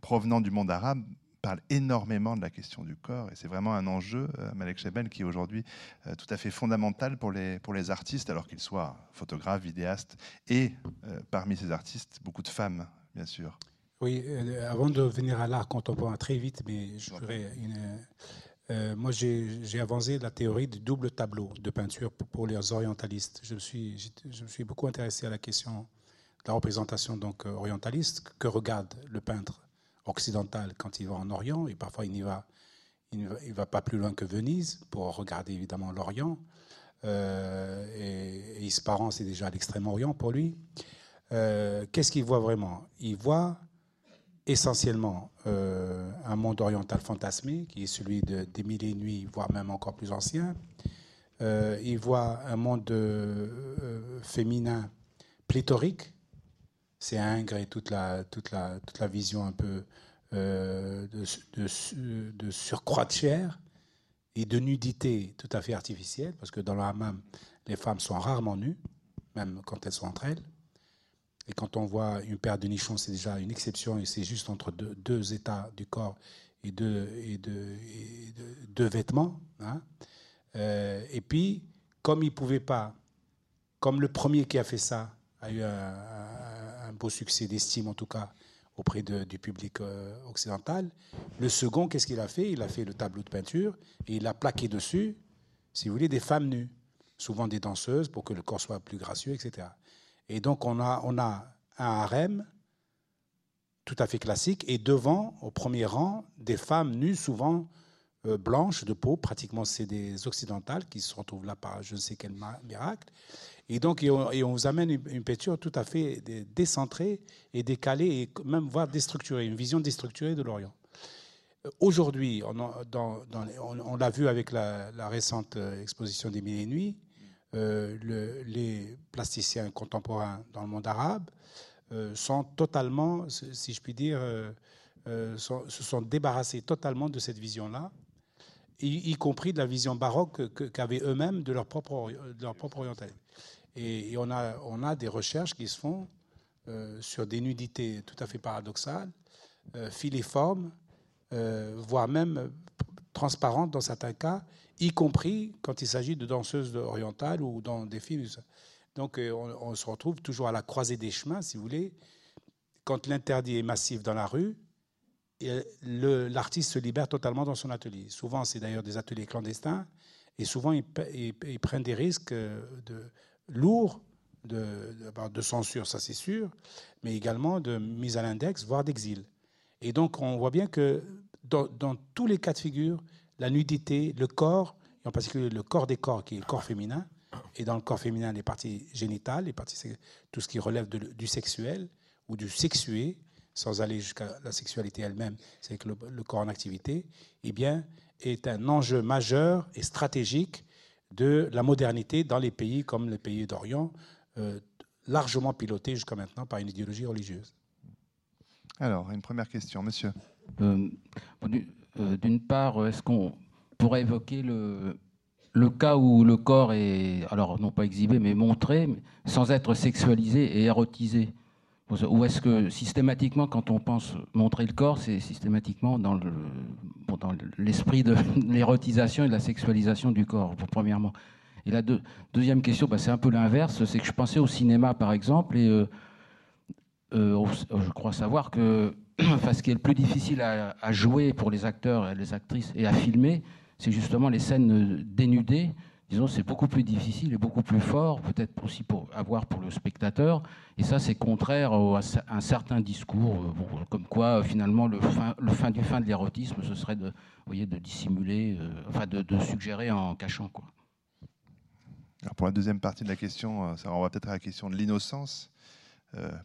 provenant du monde arabe, parle énormément de la question du corps. Et c'est vraiment un enjeu, euh, Malek Chebel, qui est aujourd'hui euh, tout à fait fondamental pour les, pour les artistes, alors qu'ils soient photographes, vidéastes, et euh, parmi ces artistes, beaucoup de femmes, bien sûr. Oui, euh, avant de venir à l'art contemporain très vite, mais je une. euh, moi, j'ai avancé la théorie du double tableau de peinture pour, pour les orientalistes. Je me, suis, je me suis beaucoup intéressé à la question de la représentation donc, orientaliste que regarde le peintre occidental quand il va en Orient, et parfois il n'y va, il va, pas plus loin que Venise pour regarder évidemment l'Orient. Euh, et, et Isparan, c'est déjà l'extrême-orient pour lui. Euh, Qu'est-ce qu'il voit vraiment? Il voit essentiellement euh, un monde oriental fantasmé, qui est celui de, des mille et nuits, voire même encore plus ancien. Il voit un monde féminin pléthorique. C'est Ingres et toute la, toute, la, toute la vision un peu euh, de, de, surcroît de chair et de nudité tout à fait artificielle, parce que dans le hammam, les femmes sont rarement nues, même quand elles sont entre elles. Et quand on voit une paire de nichons, c'est déjà une exception, et c'est juste entre deux, états du corps et deux, et deux, vêtements. Hein. Euh, et puis, comme il ne pouvait pas, comme le premier qui a fait ça a eu un beau succès d'estime, en tout cas auprès du public euh, occidental, le second, qu'est-ce qu'il a fait? Il a fait le tableau de peinture et il a plaqué dessus, si vous voulez, des femmes nues, souvent des danseuses, pour que le corps soit plus gracieux, etc. Et donc, on a, on a un harem tout à fait classique, et devant, au premier rang, des femmes nues, souvent blanches de peau, pratiquement c'est des occidentales qui se retrouvent là par je ne sais quel miracle. Et donc, et on, vous amène une, peinture tout à fait décentrée et décalée, et même voire déstructurée, une vision déstructurée de l'Orient. Aujourd'hui, on, l'a vu avec la, récente exposition des Mille et Nuits, euh, le, les plasticiens contemporains dans le monde arabe euh, sont totalement, si je puis dire, euh, se sont débarrassés totalement de cette vision-là, y, compris de la vision baroque qu'avaient eux-mêmes de leur propre, de leur propre orientalisme. Et, et, on, a, on a des recherches qui se font euh, sur des nudités tout à fait paradoxales, euh, filiformes, euh, voire même transparentes dans certains cas, y compris quand il s'agit de danseuses orientales ou dans des films. Donc euh, on, on, se retrouve toujours à la croisée des chemins, si vous voulez. Quand l'interdit est massif dans la rue, l'artiste se libère totalement dans son atelier. Souvent, c'est d'ailleurs des ateliers clandestins, et souvent, ils, prennent des risques de, lourds de, de censure, ça c'est sûr, mais également de mise à l'index, voire d'exil. Et donc on voit bien que dans, tous les cas de figure, la nudité, le corps, et en particulier le corps des corps, qui est le corps féminin, et dans le corps féminin, les parties génitales, les parties, tout ce qui relève du sexuel ou du sexué, sans aller jusqu'à la sexualité elle-même, c'est que le, corps en activité, eh bien, est un enjeu majeur et stratégique de la modernité dans les pays comme les pays d'Orient, euh, largement pilotés jusqu'à maintenant par une idéologie religieuse. Alors, une première question, monsieur. Euh, euh, d'une part, est-ce qu'on pourrait évoquer le, le cas où le corps est, alors non pas exhibé, mais montré, sans être sexualisé et érotisé? Ou est-ce que systématiquement, quand on pense montrer le corps, c'est systématiquement dans l'esprit de l'érotisation et de la sexualisation du corps, premièrement Et la deuxième question, bah, c'est un peu l'inverse, c'est que je pensais au cinéma, par exemple, et euh, euh, je crois savoir que ce qui est le plus difficile à, à jouer pour les acteurs et les actrices et à filmer, c'est justement les scènes dénudées. Disons, c'est beaucoup plus difficile et beaucoup plus fort, peut-être aussi pour avoir pour le spectateur. Et ça, c'est contraire à un certain discours, euh, comme quoi finalement le fin, du fin de l'érotisme, ce serait de, voyez, de dissimuler, euh, enfin de, suggérer en cachant. Quoi. Alors pour la deuxième partie de la question, euh, ça renvoie peut-être à la question de l'innocence.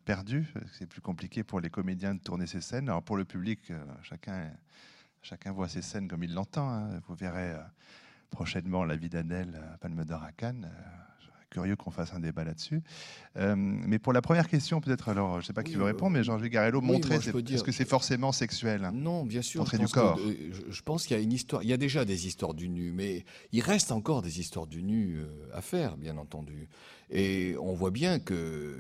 perdue. C'est plus compliqué pour les comédiens de tourner ces scènes. Alors pour le public, chacun Chacun voit ces scènes comme il l'entend. Hein. Vous verrez euh, prochainement La vie d'Adèle à Palme d'Or à Cannes. Euh, curieux qu'on fasse un débat là-dessus. Euh, mais pour la première question, peut-être, alors, je ne sais pas qui veut répondre, mais Jean-Louis Garello, montrer, est-ce que c'est forcément sexuel Non, bien sûr. Montrer du corps? je, pense qu'il y a une histoire, il y a déjà des histoires du nu, mais il reste encore des histoires du nu à faire, bien entendu. Et on voit bien que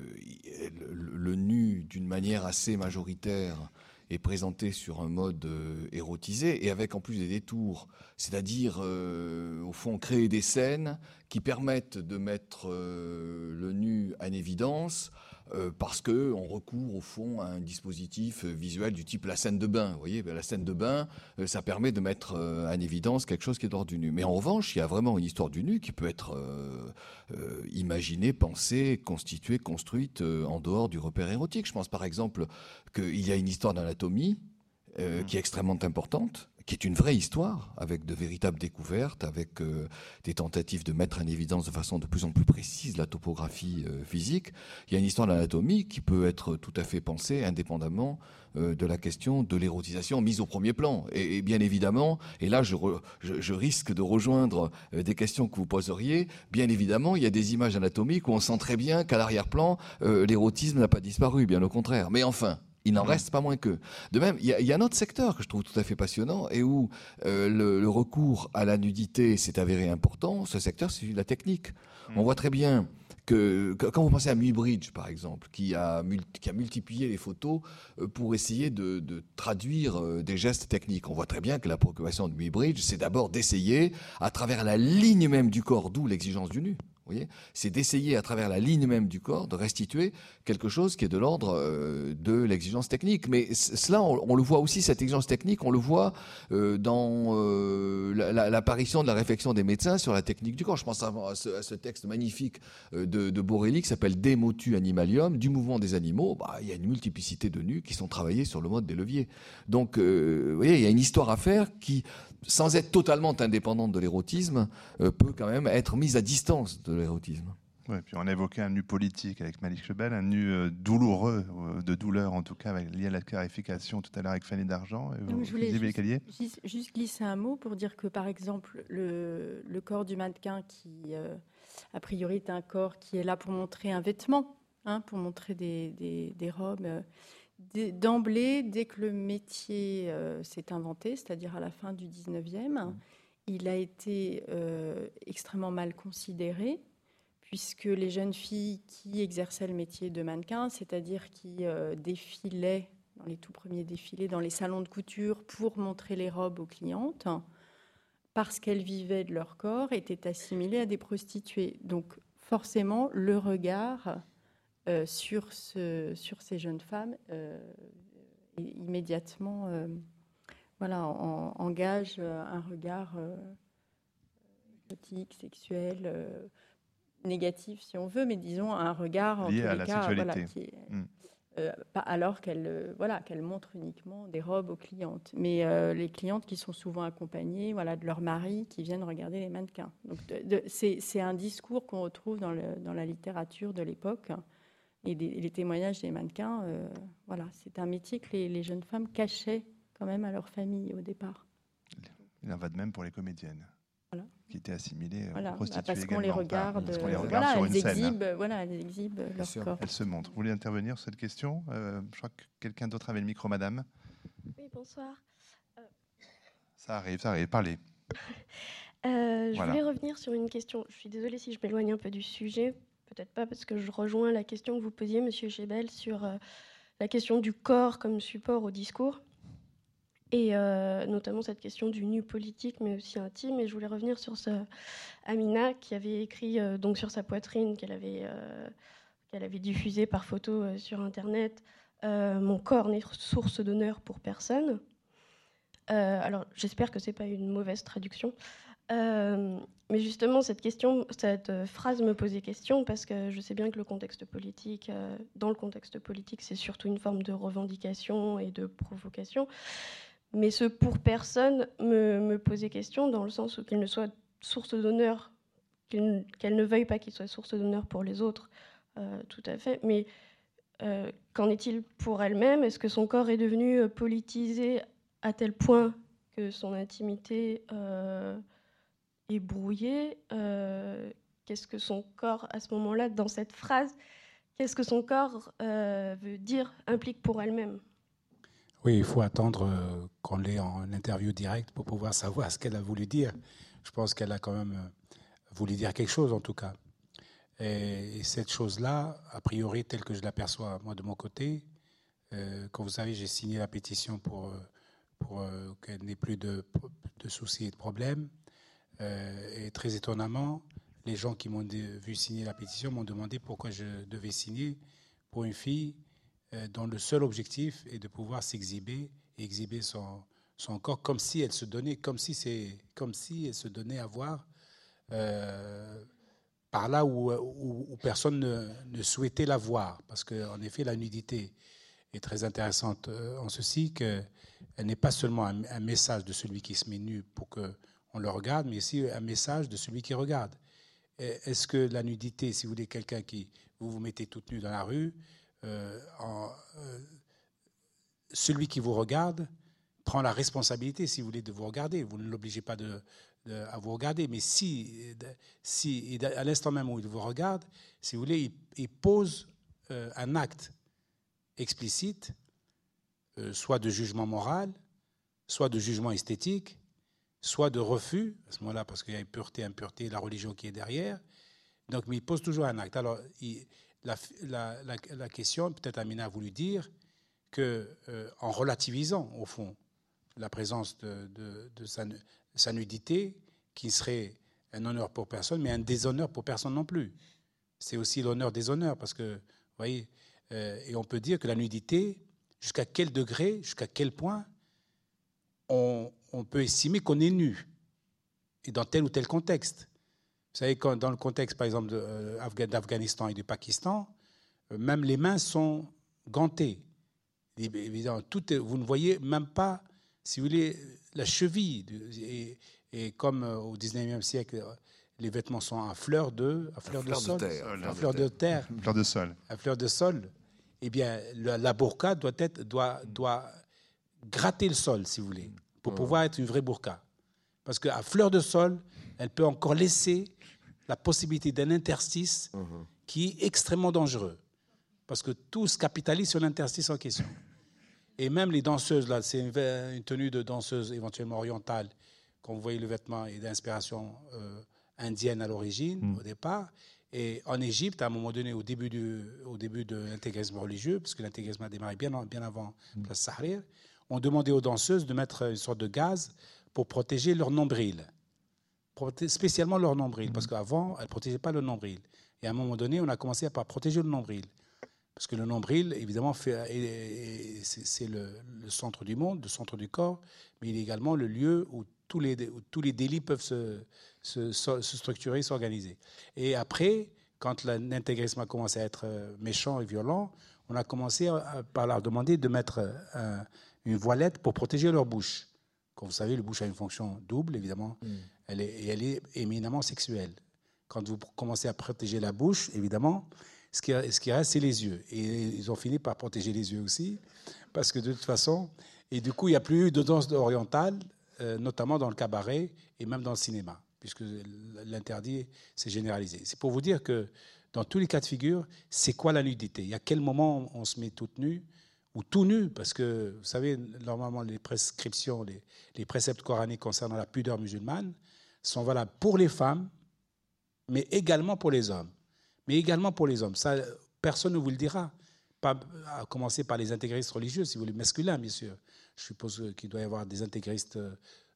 le nu, d'une manière assez majoritaire, est présenté sur un mode euh, érotisé et avec en plus des détours, c'est-à-dire euh, au fond créer des scènes qui permettent de mettre euh, le nu en évidence euh, parce que on recourt au fond à un dispositif visuel du type la scène de bain. Vous voyez, ben, la scène de bain, euh, ça permet de mettre euh, en évidence quelque chose qui est d'ordre du nu. Mais en revanche, il y a vraiment une histoire du nu qui peut être imaginée, pensée, constituée, construite en dehors du repère érotique. Je pense par exemple qu'il y a une histoire d'anatomie qui est extrêmement importante qui est une vraie histoire, avec de véritables découvertes, avec euh, des tentatives de mettre en évidence de façon de plus en plus précise la topographie euh, physique. Il y a une histoire d'anatomie qui peut être tout à fait pensée indépendamment euh, de la question de l'érotisation mise au premier plan. Et, bien évidemment, et là je, je, risque de rejoindre des questions que vous poseriez, bien évidemment, il y a des images anatomiques où on sent très bien qu'à l'arrière-plan, l'érotisme n'a pas disparu, bien au contraire. Mais enfin, il n'en reste pas moins que. De même, il y, a un autre secteur que je trouve tout à fait passionnant et où euh, le, recours à la nudité s'est avéré important. Ce secteur, c'est la technique. Mm. On voit très bien que, quand vous pensez à Muybridge, par exemple, qui a, qui a multiplié les photos euh, pour essayer de, traduire euh, des gestes techniques, on voit très bien que la préoccupation de Muybridge, c'est d'abord d'essayer, à travers la ligne même du corps, d'où l'exigence du nu, c'est d'essayer à travers la ligne même du corps de restituer quelque chose qui est de l'ordre euh, de l'exigence technique. Mais cela, on, le voit aussi, cette exigence technique, on le voit euh, dans euh, l'apparition de la réflexion des médecins sur la technique du corps. Je pense à, ce, texte magnifique de, de Borelli qui s'appelle De motu animalium, du mouvement des animaux. Bah, il y a une multiplicité de nus qui sont travaillés sur le mode des leviers. Donc, vous voyez, il y a une histoire à faire qui sans être totalement indépendante de l'érotisme, euh, peut quand même être mise à distance de l'érotisme. Oui, puis on a évoqué un nu politique avec Malik Chebel, un nu euh, douloureux, euh, de douleur en tout cas, lié à la clarification tout à l'heure avec Fanny d'Argent. Je voulais juste, juste, glisser un mot pour dire que par exemple, le, le corps du mannequin qui, a priori, est un corps qui est là pour montrer un vêtement, hein, pour montrer des, des, des robes D'emblée, dès que le métier euh, s'est inventé, c'est-à-dire à la fin du 19e, mmh. il a été euh, extrêmement mal considéré, puisque les jeunes filles qui exerçaient le métier de mannequin, c'est-à-dire qui euh, défilaient dans les tout premiers défilés dans les salons de couture pour montrer les robes aux clientes, parce qu'elles vivaient de leur corps, étaient assimilées à des prostituées. Donc forcément, le regard euh, sur, ce, sur ces jeunes femmes euh, immédiatement euh, voilà, engage un regard érotique, sexuel, négatif si on veut, mais disons un regard en Lié tous à les la cas, voilà, sexualité. qui est- Mm. euh, pas- alors qu'elle euh, voilà, qu'elle montre uniquement des robes aux clientes. Mais euh, les clientes qui sont souvent accompagnées voilà, de leur mari qui viennent regarder les mannequins. Donc c'est c'est un discours qu'on retrouve dans, le- dans la littérature de l'époque. Et, des- et les témoignages des mannequins, euh, voilà, c'est un métier que les, les jeunes femmes cachaient quand même à leur famille au départ. Il en va de même pour les comédiennes. Voilà. Qui étaient assimilées aux Voilà, bah, prostituées parce qu'on les regarde, parce qu'on les euh, regarde voilà, sur scène. voilà, elles exhibent leur sûr. corps. Elles se montrent. Vous voulez intervenir sur cette question Euh, Je crois que quelqu'un d'autre avait le micro, madame. Oui, bonsoir. Ça arrive, ça arrive. Parlez. Euh, je Voilà. voulais revenir sur une question. Je suis désolée si je m'éloigne un peu du sujet. Peut-être pas parce que je rejoins la question que vous posiez, Monsieur Chebel, sur euh, la question du corps comme support au discours. Et euh, notamment cette question du nu politique, mais aussi intime. Et je voulais revenir sur Amina qui avait écrit euh, donc sur sa poitrine qu'elle avait, euh, qu'elle avait par photo sur Internet. Mon corps n'est source d'honneur pour personne. Alors, j'espère que c'est pas une mauvaise traduction. Euh, mais justement, cette question, cette euh, phrase me posait question parce que je sais bien que le contexte politique, euh, dans le contexte politique, c'est surtout une forme de revendication et de provocation. Mais ce pour personne me, posait question dans le sens où qu'il ne soit source d'honneur, qu'elle ne veuille pas qu'il soit source d'honneur pour les autres, tout à fait. Mais qu'en est-il pour elle-même? Est-ce que son corps est devenu politisé à tel point que son intimité est brouillée Euh, Qu'est-ce que son corps, à ce moment-là, dans cette phrase, qu'est-ce que son corps euh, veut dire, implique pour elle-même? Oui, il faut attendre euh, qu'on l'ait en interview directe pour pouvoir savoir ce qu'elle a voulu dire. Je pense qu'elle a quand même voulu dire quelque chose, en tout cas. Et, et cette chose-là, a priori, telle que je l'aperçois, moi, de mon côté, comme vous savez, j'ai signé la pétition pour, pour qu'elle n'ait plus de soucis et de problèmes. Euh, et très étonnamment, les gens qui m'ont vu signer la pétition m'ont demandé pourquoi je devais signer pour une fille euh, dont le seul objectif est de pouvoir s'exhiber et exhiber son, son corps comme si elle se donnait, comme si, c'est, comme si elle se donnait à voir euh, par là où, personne ne, souhaitait la voir. Parce qu'en effet, la nudité est très intéressante en ceci qu'elle n'est pas seulement un, message de celui qui se met nu pour qu'on le regarde, mais aussi un message de celui qui regarde. Est-ce que la nudité, si vous voulez, quelqu'un qui vous vous mettez toute nue dans la rue, euh, euh, celui qui vous regarde prend la responsabilité, si vous voulez, de vous regarder. Vous ne l'obligez pas à vous regarder, mais si, à l'instant même où il vous regarde, si vous voulez, il, pose euh, un acte explicite, soit de jugement moral, soit de jugement esthétique, soit de refus, à ce moment-là, parce qu'il y a pureté, impureté, la religion qui est derrière. Donc, mais il pose toujours un acte. Alors, la, la- la- question, peut-être Amina a voulu dire, que euh, en relativisant, au fond, la présence de, de- de sa nudité, qui serait un honneur pour personne, mais un déshonneur pour personne non plus. C'est aussi l'honneur des honneurs, parce que, vous voyez, euh, et on peut dire que la nudité, jusqu'à quel degré, jusqu'à quel point, on, on peut estimer qu'on est nu, et dans tel ou tel contexte. Vous savez, quand, dans le contexte, par exemple, euh, d'Afghanistan et du Pakistan, euh, même les mains sont gantées. Évidemment, tout est- vous ne voyez même pas, si vous voulez, la cheville. et, et comme euh, au 19e siècle, les vêtements sont à fleur de, à fleur de fleur de sol, terre. à fleur de terre, Fleur de sol. à fleur de sol. Eh bien, la, la burqa doit, être, doit, doit gratter le sol, si vous voulez, pour pouvoir être une vraie burqa. Parce qu'à fleur de sol, elle peut encore laisser la possibilité d'un interstice qui est extrêmement dangereux. Parce que tout se capitalise sur l'interstice en question. Et même les danseuses, là, c'est une, tenue de danseuse éventuellement orientale, quand vous voyez le vêtement est d'inspiration euh, indienne à l'origine, au départ. Et en Égypte, à un moment donné, au début, du, au début de l'intégrisme religieux, parce que l'intégrisme a démarré bien, en- bien avant la Sahrir, on demandait aux danseuses de mettre une sorte de gaz pour protéger leur nombril. Spécialement leur nombril, parce qu'avant, elles ne protégeaient pas le nombril. Et à un moment donné, on a commencé par protéger le nombril. Parce que le nombril, évidemment, c'est le, le centre du monde, le centre du corps, mais il est également le lieu où tous les, tous les délits peuvent se, se, se structurer, s'organiser. Et après, quand l'intégrisme a commencé à être euh, méchant et violent, on a commencé par leur demander de mettre euh, une voilette pour protéger leur bouche. Comme vous savez, le bouche a une fonction double, évidemment, mm. elle est, et elle est éminemment sexuelle. Quand vous commencez à protéger la bouche, évidemment, ce qui, ce qui reste, c'est les yeux. Et ils ont fini par protéger les yeux aussi, parce que de toute façon, et du coup, il n'y a plus eu de danse orientale, euh, notamment dans le cabaret et même dans le cinéma puisque l'interdit s'est généralisé. C'est pour vous dire que dans tous les cas de figure, c'est quoi la nudité? Il y a quel moment on se met toute nue? Ou tout nu Parce que, vous savez, normalement, les prescriptions, les, préceptes coraniques concernant la pudeur musulmane sont valables pour les femmes, mais également pour les hommes. Mais également pour les hommes. Ça, personne ne vous le dira. Pas à commencer par les intégristes religieux, si vous voulez, masculins, bien sûr. Je suppose qu'il doit y avoir des intégristes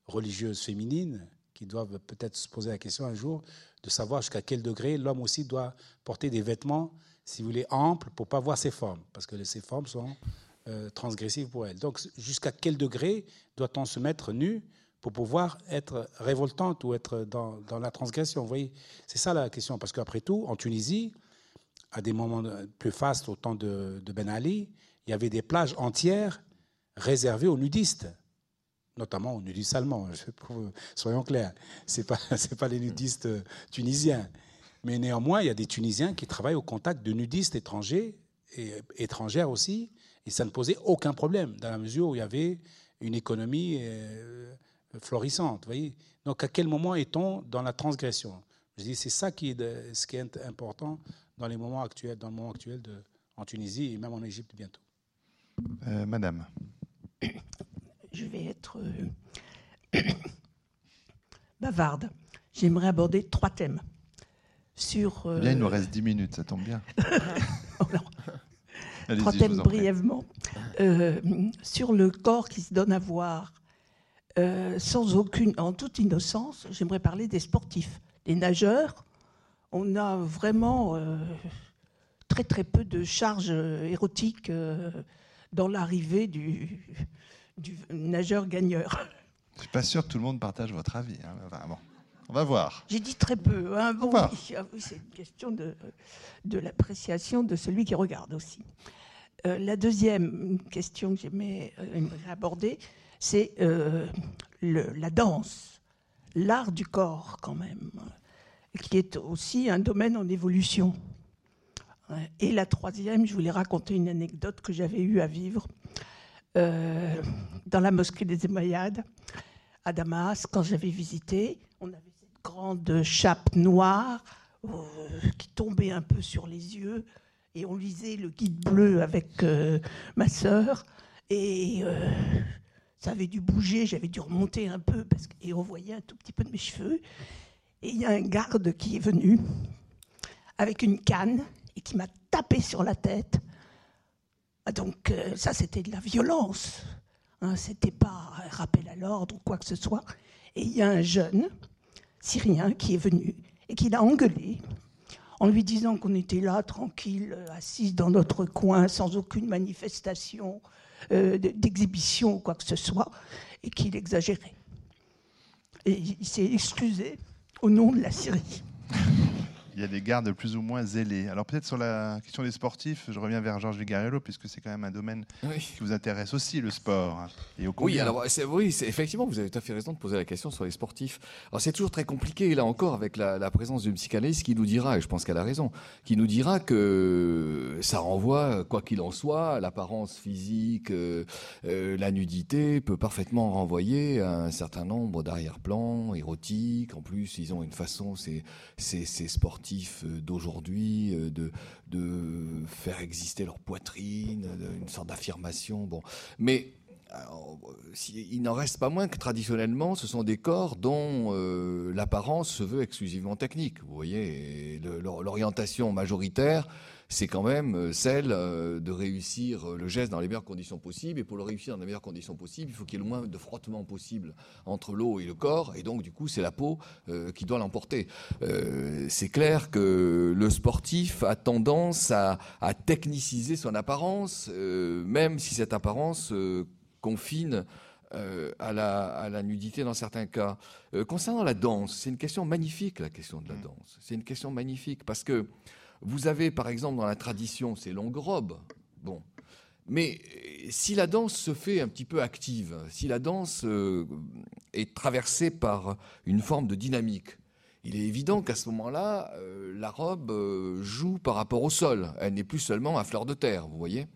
religieuses féminines qui doivent peut-être se poser la question un jour de savoir jusqu'à quel degré l'homme aussi doit porter des vêtements, si vous voulez, amples pour pas voir ses formes, parce que ces formes sont euh, transgressives pour elles. Donc jusqu'à quel degré doit-on se mettre nu pour pouvoir être révoltante ou être dans, dans la transgression Vous voyez, c'est ça la question, parce qu'après tout, en Tunisie, à des moments plus fastes, au temps de, Ben Ali, il y avait des plages entières réservées aux nudistes notamment aux nudistes allemands, soyons clairs. Ce n'est pas, pas les nudistes euh, tunisiens. Mais néanmoins, il y a des Tunisiens qui travaillent au contact de nudistes étrangers et étrangères aussi, et ça ne posait aucun problème, dans la mesure où il y avait une économie euh, florissante. Voyez Donc à quel moment est-on dans la transgression? Je dis c'est ça qui est ce qui est important dans les moments actuels, dans le moment actuel de, en Tunisie et même en Égypte bientôt. Euh, madame je vais être euh, bavarde. J'aimerais aborder trois thèmes. Sur, euh, il nous reste dix minutes, ça tombe bien. trois thèmes brièvement. Euh, sur le corps qui se donne à voir, sans aucune, en toute innocence, j'aimerais parler des sportifs, des nageurs. On a vraiment très très peu de charges érotiques dans l'arrivée du, du nageur gagneur. Je suis pas sûr que tout le monde partage votre avis. Hein. On va voir. J'ai dit très peu. Hein. Bon, ah oui, c'est une question de, de l'appréciation de celui qui regarde aussi. Euh, la deuxième question que j'aimerais euh, aborder, c'est euh, la danse, l'art du corps quand même, qui est aussi un domaine en évolution. Et la troisième, je voulais raconter une anecdote que j'avais eu à vivre dans la mosquée des Émoyades à Damas, quand j'avais visité. On avait cette grande chape noire euh, qui tombait un peu sur les yeux et on lisait le guide bleu avec euh, ma sœur et ça avait dû bouger, j'avais dû remonter un peu parce et on voyait un tout petit peu de mes cheveux. Et il y a un garde qui est venu avec une canne et qui m'a tapé sur la tête ah, donc euh, ça, c'était de la violence. Hein, c'était pas un rappel à l'ordre ou quoi que ce soit. Et il y a un jeune Syrien qui est venu et qui l'a engueulé en lui disant qu'on était là, tranquille, assis dans notre coin, sans aucune manifestation euh, d'exhibition ou quoi que ce soit, et qu'il exagérait. Et il s'est excusé au nom de la Syrie il y a des gardes plus ou moins zélés. Alors peut-être sur la question des sportifs, je reviens vers Georges Vigarello, puisque c'est quand même un domaine qui vous intéresse aussi, le sport. Hein, et au oui, alors oui, effectivement, vous avez tout à fait raison de poser la question sur les sportifs. Alors c'est toujours très compliqué, là encore, avec la, présence d'une psychanalyste qui nous dira, et je pense qu'elle a raison, qui nous dira que ça renvoie, quoi qu'il en soit, l'apparence physique, euh, euh, la nudité peut parfaitement renvoyer à un certain nombre d'arrière-plans érotiques. En plus, ils ont une façon, ces, ces, ces sportifs euh, d'aujourd'hui, euh, de, de faire exister leur poitrine, une sorte d'affirmation. Bon, mais il n'en reste pas moins que traditionnellement, ce sont des corps dont euh, l'apparence se veut exclusivement technique. Vous voyez, l'orientation majoritaire c'est quand même euh, celle euh, de réussir euh, le geste dans les meilleures conditions possibles. Et pour le réussir dans les meilleures conditions possibles, il faut qu'il y ait le moins de frottement possible entre l'eau et le corps. Et donc, du coup, c'est la peau qui doit l'emporter. c'est clair que le sportif a tendance à, à techniciser son apparence, même si cette apparence confine euh, à, la, nudité dans certains cas. concernant la danse, c'est une question magnifique, la question de la mm. danse. C'est une question magnifique parce que vous avez, par exemple, dans la tradition, ces longues robes. Bon. Mais si la danse se fait un petit peu active, si la danse est traversée par une forme de dynamique, il est évident qu'à ce moment-là, euh, la robe euh, joue par rapport au sol. Elle n'est plus seulement à fleur de terre, vous voyez.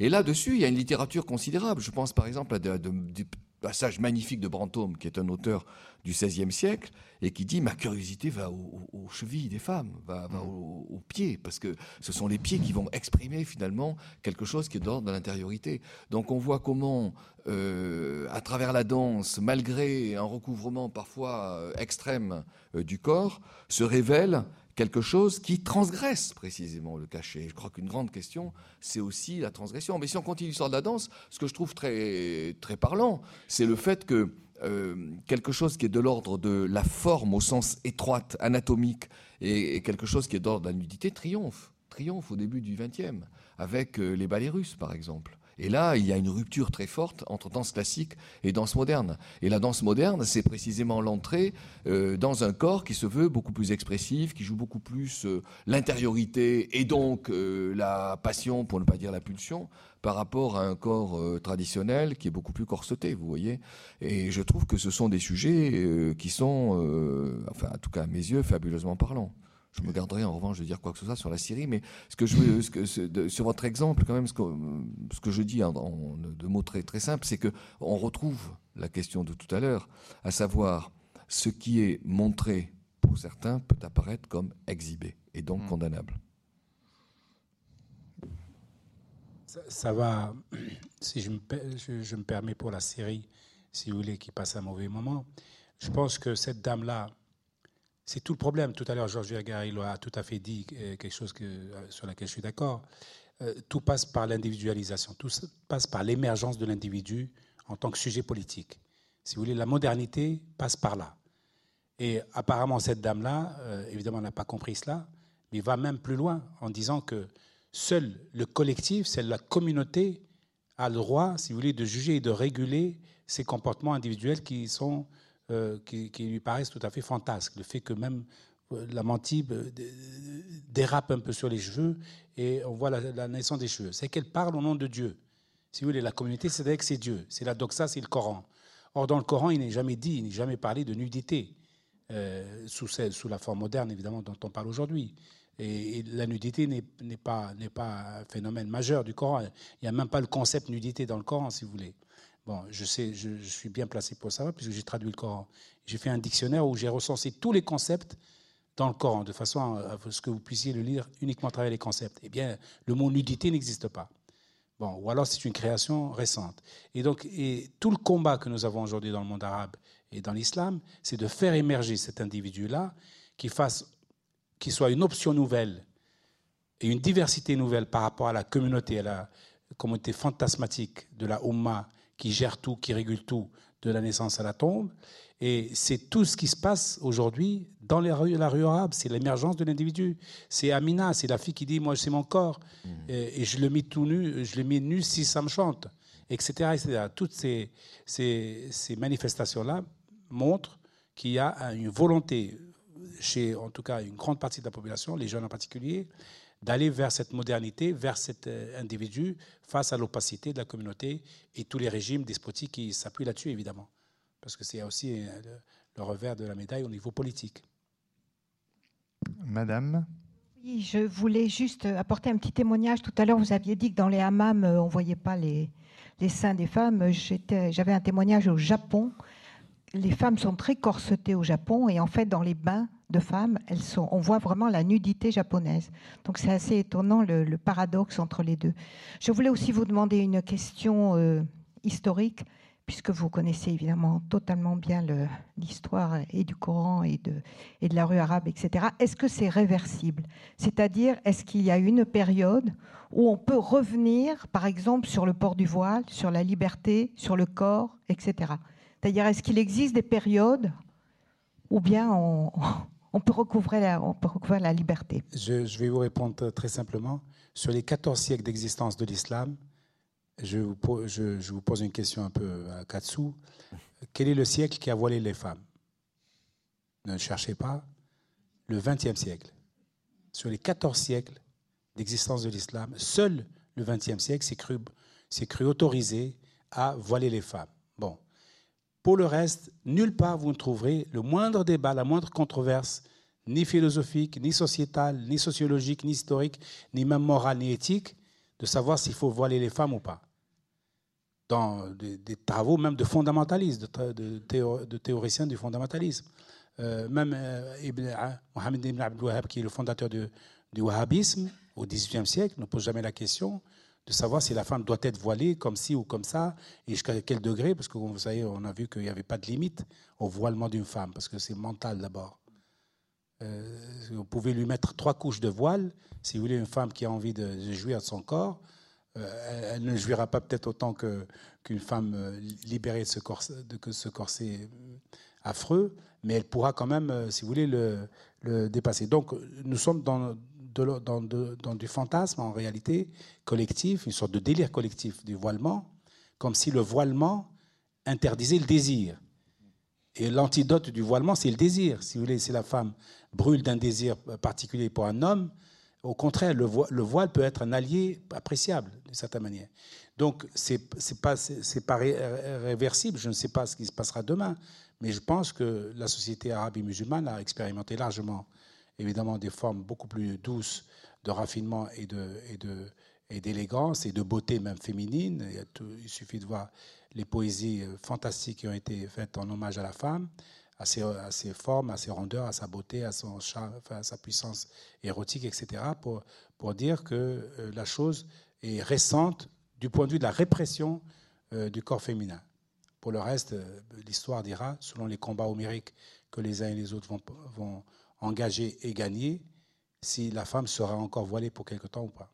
Et là-dessus, il y a une littérature considérable. Je pense par exemple à des passages magnifiques de Brantôme, qui est un auteur du XVIe siècle, et qui dit ma curiosité va aux, chevilles des femmes, va, va mm. aux, pieds, parce que ce sont les pieds qui vont exprimer finalement quelque chose qui est d'ordre de l'intériorité. Donc on voit comment, euh, à travers la danse, malgré un recouvrement parfois euh, extrême euh, du corps, se révèle quelque chose qui transgresse précisément le cachet. Je crois qu'une grande question, c'est aussi la transgression. Mais si on continue l'histoire de la danse, ce que je trouve très, parlant, c'est le fait que euh, quelque chose qui est de l'ordre de la forme au sens étroite, anatomique, et, quelque chose qui est d'ordre de la nudité triomphe. Triomphe au début du XXe, avec euh, les ballets russes par exemple. Et là, il y a une rupture très forte entre danse classique et danse moderne. Et la danse moderne, c'est précisément l'entrée euh, dans un corps qui se veut beaucoup plus expressif, qui joue beaucoup plus euh, l'intériorité et donc euh, la passion, pour ne pas dire la pulsion, par rapport à un corps traditionnel qui est beaucoup plus corseté, vous voyez. Et je trouve que ce sont des sujets qui sont, enfin, en tout cas à mes yeux, fabuleusement parlants. Je me garderai en revanche de dire quoi que ce soit sur la Syrie, mais ce que je veux, ce que, sur votre exemple, quand même, ce que, ce que je dis en, de mots très, très simples, c'est que on retrouve la question de tout à l'heure, à savoir ce qui est montré pour certains peut apparaître comme exhibé et donc hmm. condamnable. Ça, va, si je me, je me permets pour la Syrie, si vous voulez, qui passe un mauvais moment. Je pense que cette dame-là, c'est tout le problème. Tout à l'heure, Georges il a tout à fait dit euh, quelque chose euh, sur laquelle je suis d'accord. Euh, tout passe par l'individualisation, tout passe par l'émergence de l'individu en tant que sujet politique. Si vous voulez, la modernité passe par là. Et apparemment, cette dame-là, évidemment, n'a pas compris cela, mais va même plus loin en disant que seul le collectif, seule la communauté a le droit, si vous voulez, de juger et de réguler ces comportements individuels qui sont euh, qui, lui paraissent tout à fait fantasques. Le fait que même euh, la mantille euh, dérape un peu sur les cheveux et on voit la, naissance des cheveux. C'est qu'elle parle au nom de Dieu. Si vous voulez, la communauté, c'est que c'est Dieu. C'est la doxa, c'est le Coran. Or, dans le Coran, il n'est jamais dit, il n'est jamais parlé de nudité, sous, sous, la forme moderne, évidemment, dont on parle aujourd'hui. Et, la nudité n'est pas, pas un phénomène majeur du Coran. Il n'y a même pas le concept nudité dans le Coran, si vous voulez. Bon, je sais, je, suis bien placé pour ça, puisque j'ai traduit le Coran. J'ai fait un dictionnaire où j'ai recensé tous les concepts dans le Coran, de façon à ce que vous puissiez le lire uniquement à travers les concepts. Eh bien, le mot nudité n'existe pas. Bon, ou alors c'est une création récente. Et donc, tout le combat que nous avons aujourd'hui dans le monde arabe et dans l'islam, c'est de faire émerger cet individu-là qui fasse, qui soit une option nouvelle et une diversité nouvelle par rapport à la communauté, à la communauté fantasmatique de la Ummah qui gère tout, qui régule tout, de la naissance à la tombe. Et c'est tout ce qui se passe aujourd'hui dans les rues, la rue arabe. C'est l'émergence de l'individu. C'est Amina, c'est la fille qui dit Moi, c'est mon corps. Mmh. Et, je le mets tout nu, je le mets nu si ça me chante, etc. etc. Toutes ces, ces, ces manifestations-là montrent qu'il y a une volonté chez, en tout cas, une grande partie de la population, les jeunes en particulier, d'aller vers cette modernité, vers cet euh, individu face à l'opacité de la communauté et tous les régimes despotiques qui s'appuient là-dessus, évidemment. Parce que c'est aussi euh, le, revers de la médaille au niveau politique. Madame? Oui, je voulais juste apporter un petit témoignage. Tout à l'heure, vous aviez dit que dans les hammams, euh, on ne voyait pas les, les seins des femmes. J'avais un témoignage au Japon. Les femmes sont très corsetées au Japon et en fait, dans les bains, de femmes, elles sont, on voit vraiment la nudité japonaise. Donc c'est assez étonnant le, paradoxe entre les deux. Je voulais aussi vous demander une question euh, historique, puisque vous connaissez évidemment totalement bien l'histoire et du Coran et de, et de la rue arabe, etc. Est-ce que c'est réversible? C'est-à-dire, est-ce qu'il y a une période où on peut revenir, par exemple, sur le port du voile, sur la liberté, sur le corps, etc. C'est-à-dire, est-ce qu'il existe des périodes ou bien on, peut recouvrir la liberté? Je, vais vous répondre très simplement. Sur les 14 siècles d'existence de l'islam, je vous, pose, une question un peu à Katsu. Quel est le siècle qui a voilé les femmes? Ne cherchez pas. Le XXe siècle. Sur les 14 siècles d'existence de l'islam, seul le XXe siècle s'est cru autorisé à voiler les femmes. Pour le reste, nulle part vous ne trouverez le moindre débat, la moindre controverse, ni philosophique, ni sociétale, ni sociologique, ni historique, ni même morale, ni éthique, de savoir s'il faut voiler les femmes ou pas. Dans des, travaux même de fondamentalistes, de, théoriciens du fondamentalisme. Euh, même euh, Ibn, Mohamed Ibn Abdel Wahhab, qui est le fondateur du wahhabisme au XVIIIe siècle, ne pose jamais la question de savoir si la femme doit être voilée comme ci ou comme ça, et jusqu'à quel degré, parce que vous savez, on a vu qu'il n'y avait pas de limite au voilement d'une femme, parce que c'est mental d'abord. Euh, vous pouvez lui mettre trois couches de voile, si vous voulez, une femme qui a envie de, jouir de son corps, euh, elle, ne jouira pas peut-être autant qu'une femme euh, libérée de ce, corset, de ce corset affreux, mais elle pourra quand même, si vous voulez, le, le dépasser. Donc nous sommes dans dans, du fantasme en réalité collectif, une sorte de délire collectif du voilement, comme si le voilement interdisait le désir. Et l'antidote du voilement, c'est le désir. Si vous voulez, si la femme brûle d'un désir particulier pour un homme, au contraire, le, voile, peut être un allié appréciable, d'une certaine manière. Donc, ce n'est pas, réversible. Je ne sais pas ce qui se passera demain. Mais je pense que la société arabe et musulmane a expérimenté largement évidemment des formes beaucoup plus douces de raffinement et de, et de et d'élégance et de beauté même féminine. Il, suffit de voir les poésies euh, fantastiques qui ont été faites en hommage à la femme, à ses, à ses formes, à ses rondeurs, à sa beauté, à, son à sa puissance érotique, etc., pour, pour dire que euh, la chose est récente du point de vue de la répression euh, du corps féminin. Pour le reste, l'histoire dira, selon les combats homériques que les uns et les autres vont, engagé et gagné si la femme sera encore voilée pour quelque temps ou pas.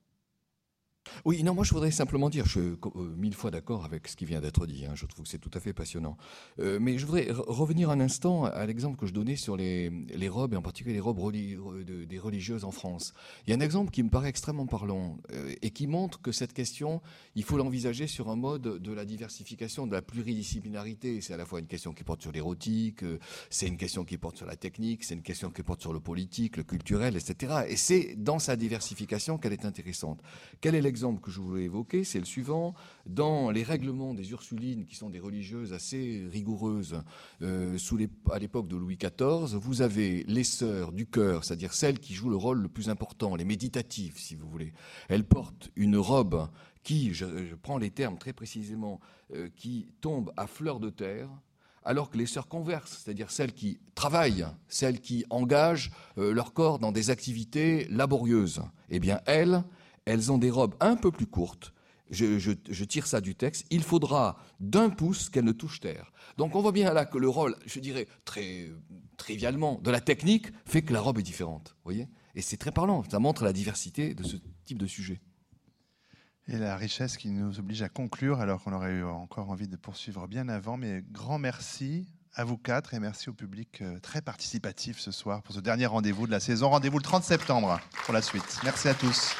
Oui, non, moi je voudrais simplement dire, je suis euh, mille fois d'accord avec ce qui vient d'être dit, hein, je trouve que c'est tout à fait passionnant. Euh, mais je voudrais revenir un instant à l'exemple que je donnais sur les, robes, et en particulier les robes des religieuses en France. Il y a un exemple qui me paraît extrêmement parlant euh, et qui montre que cette question, il faut l'envisager sur un mode de la diversification, de la pluridisciplinarité. C'est à la fois une question qui porte sur l'érotique, c'est une question qui porte sur la technique, c'est une question qui porte sur le politique, le culturel, etc. Et c'est dans sa diversification qu'elle est intéressante. Quel est l'exemple que je voulais évoquer, c'est le suivant. Dans les règlements des Ursulines, qui sont des religieuses assez rigoureuses euh, sous à l'époque de Louis XIV, vous avez les sœurs du cœur, c'est-à-dire celles qui jouent le rôle le plus important, les méditatives, si vous voulez. Elles portent une robe qui, je, prends les termes très précisément, euh, qui tombe à fleur de terre, alors que les sœurs conversent, c'est-à-dire celles qui travaillent, celles qui engagent euh, leur corps dans des activités laborieuses, eh bien elles, elles ont des robes un peu plus courtes. Je, tire ça du texte. Il faudra d'un pouce qu'elles ne touchent terre. Donc on voit bien là que le rôle, je dirais très trivialement, de la technique fait que la robe est différente. Voyez? Et c'est très parlant. Ça montre la diversité de ce type de sujet. Et la richesse qui nous oblige à conclure, alors qu'on aurait eu encore envie de poursuivre bien avant. Mais grand merci à vous quatre et merci au public euh, très participatif ce soir pour ce dernier rendez-vous de la saison. Rendez-vous le 30 septembre pour la suite. Merci à tous.